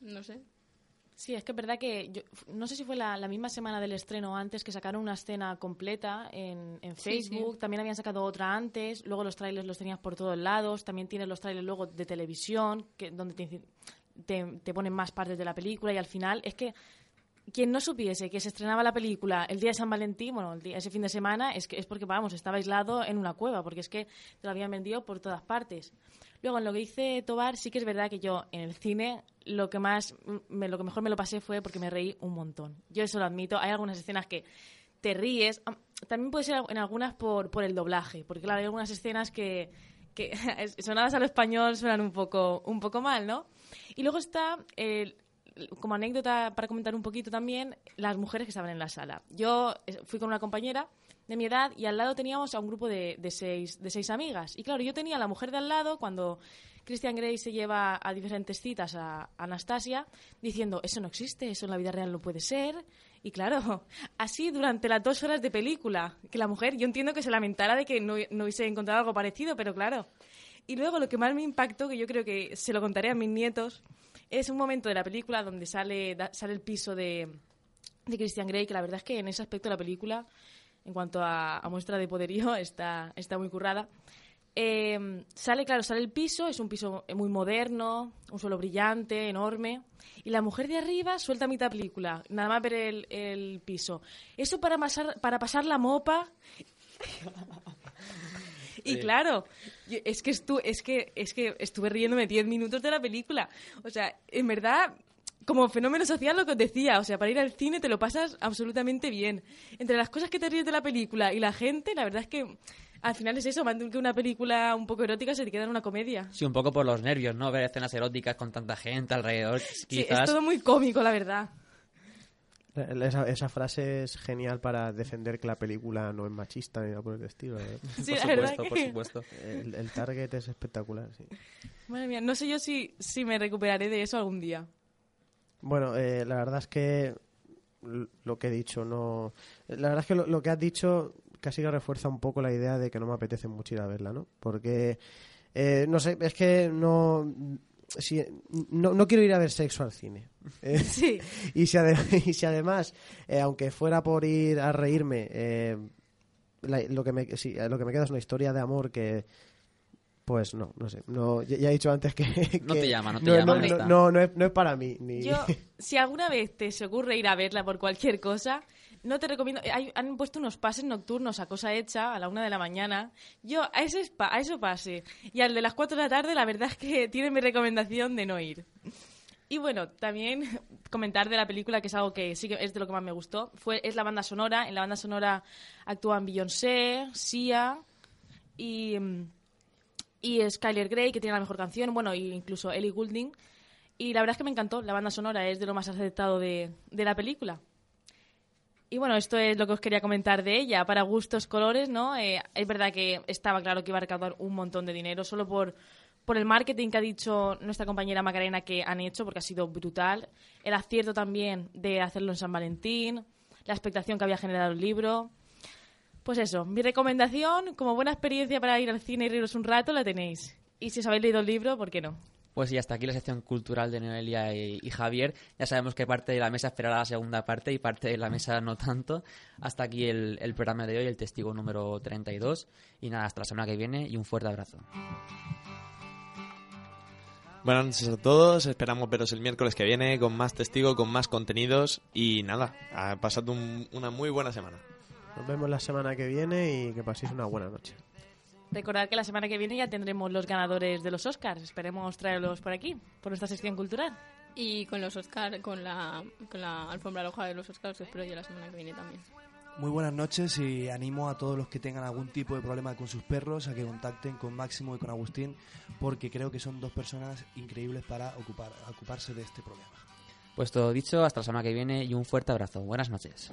no sé.
Sí, es que es verdad que yo, no sé si fue la, la misma semana del estreno antes que sacaron una escena completa en, en
Sí, sí.
Facebook, también habían sacado otra antes, luego los trailers los tenías por todos lados, también tienes los trailers luego de televisión, que, donde te, te, te ponen más partes de la película y al final es que quien no supiese que se estrenaba la película el día de San Valentín, bueno, el día- ese fin de semana, es, que, es porque, vamos, estaba aislado en una cueva, porque es que te lo habían vendido por todas partes. Luego, en lo que dice Tobar, sí que es verdad que yo en el cine lo que más, me, lo que mejor me lo pasé fue porque me reí un montón. Yo eso lo admito. Hay algunas escenas que te ríes. Am- También puede ser en algunas por, por el doblaje, porque claro, hay algunas escenas que, que [laughs] sonadas a lo español suenan un poco, un poco mal, ¿no? Y luego está, el- como anécdota para comentar un poquito también, las mujeres que estaban en la sala. Yo eh, fui con una compañera de mi edad y al lado teníamos a un grupo de, de seis, de seis amigas. Y claro, yo tenía a la mujer de al lado cuando Christian Grey se lleva a diferentes citas a Anastasia diciendo, eso no existe, eso en la vida real no puede ser. Y claro, [laughs] así durante las dos horas de película, que la mujer, yo entiendo que se lamentara de que no, no hubiese encontrado algo parecido, pero claro. Y luego lo que más me impactó, que yo creo que se lo contaré a mis nietos, es un momento de la película donde sale, da- sale el piso de, de Christian Grey, que la verdad es que en ese aspecto de la película, en cuanto a, muestra de poderío, [laughs] está, está muy currada. Eh, sale, claro, sale el piso, es un piso muy moderno, un suelo brillante, enorme. Y la mujer de arriba suelta mitad película, nada más ver el, el piso. Eso para para pasar la mopa. Y
Sí.
claro, es que, estu- es, que, es que estuve riéndome 10 minutos de la película. O sea, en verdad, como fenómeno social lo que os decía, o sea, para ir al cine te lo pasas absolutamente bien. Entre las cosas que te ríes de la película y la gente, la verdad es que al final es eso, más que una película un poco erótica se te queda en una comedia.
Sí, un poco por los nervios, ¿no? Ver escenas eróticas con tanta gente alrededor,
Sí,
quizás.
es todo muy cómico, la verdad.
Esa, esa frase es genial para defender que la película no es machista ni nada por el estilo. ¿eh?
Sí, la verdad que-
El, el target es espectacular, sí.
Madre mía, no sé yo si, si me recuperaré de eso algún día.
Bueno, eh, la verdad es que lo que he dicho no... La verdad es que lo, lo que has dicho casi que refuerza un poco la idea de que no me apetece mucho ir a verla, ¿no? Porque, eh, no sé, es que no... Si, no, no quiero ir a ver sexo al cine. [laughs] Eh,
Sí.
y, si [laughs] y si además, eh, aunque fuera por ir a reírme, eh, la- lo, que me, sí, lo que me queda es una historia de amor que... Pues no, no sé. No, ya, ya he dicho antes que...
No te llama, no te
no,
llama,
no, no, no, no es, no es para mí. Ni...
Yo, [laughs] si alguna vez te se ocurre ir a verla por cualquier cosa, no te recomiendo. hay- han puesto unos pases nocturnos a cosa hecha a la una de la mañana. Yo a ese, spa- a eso pase. Y al de las cuatro de la tarde, la verdad es que [laughs] tiene mi recomendación de no ir. Y bueno, también [laughs] comentar de la película, que es algo que sí es de lo que más me gustó, fue, es la banda sonora. En la banda sonora actúan Beyoncé, Sia y, y Skyler Grey, que tiene la mejor canción, bueno, e incluso Ellie Goulding. Y la verdad es que me encantó, la banda sonora es de lo más aceptado de, de la película. Y bueno, esto es lo que os quería comentar de ella. Para gustos, colores, ¿no? Eh, es verdad que estaba claro que iba a recaudar un montón de dinero solo por, por el marketing que ha dicho nuestra compañera Macarena que han hecho, porque ha sido brutal. El acierto también de hacerlo en San Valentín, la expectación que había generado el libro. Pues eso, mi recomendación, como buena experiencia para ir al cine y reíros un rato, la tenéis. Y si os habéis leído el libro, ¿por qué no?
Pues y hasta aquí la sección cultural de Noelia y, y Javier. Ya sabemos que parte de la mesa esperará la segunda parte y parte de la mesa no tanto. Hasta aquí el, el programa de hoy, el testigo número 32. Y nada, hasta la semana que viene y un fuerte abrazo.
Buenas noches a todos, esperamos veros el miércoles que viene con más testigo, con más contenidos y nada, ha pasado un- una muy buena semana.
Nos vemos la semana que viene y que paséis una buena noche.
Recordad que la semana que viene ya tendremos los ganadores de los Oscars. Esperemos traerlos por aquí, por nuestra sección cultural.
Y con los Oscar, con la, con la alfombra roja de los Oscars, espero yo la semana que viene también.
Muy buenas noches y animo a todos los que tengan algún tipo de problema con sus perros a que contacten con Máximo y con Agustín porque creo que son dos personas increíbles para ocupar, ocuparse de este problema.
Pues todo dicho, hasta la semana que viene y un fuerte abrazo. Buenas noches.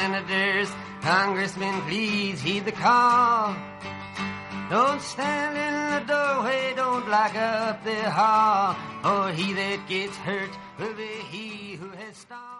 Senators, congressmen, please heed the call. Don't stand in the doorway, don't block up the hall, or he that gets hurt will be he who has stalled.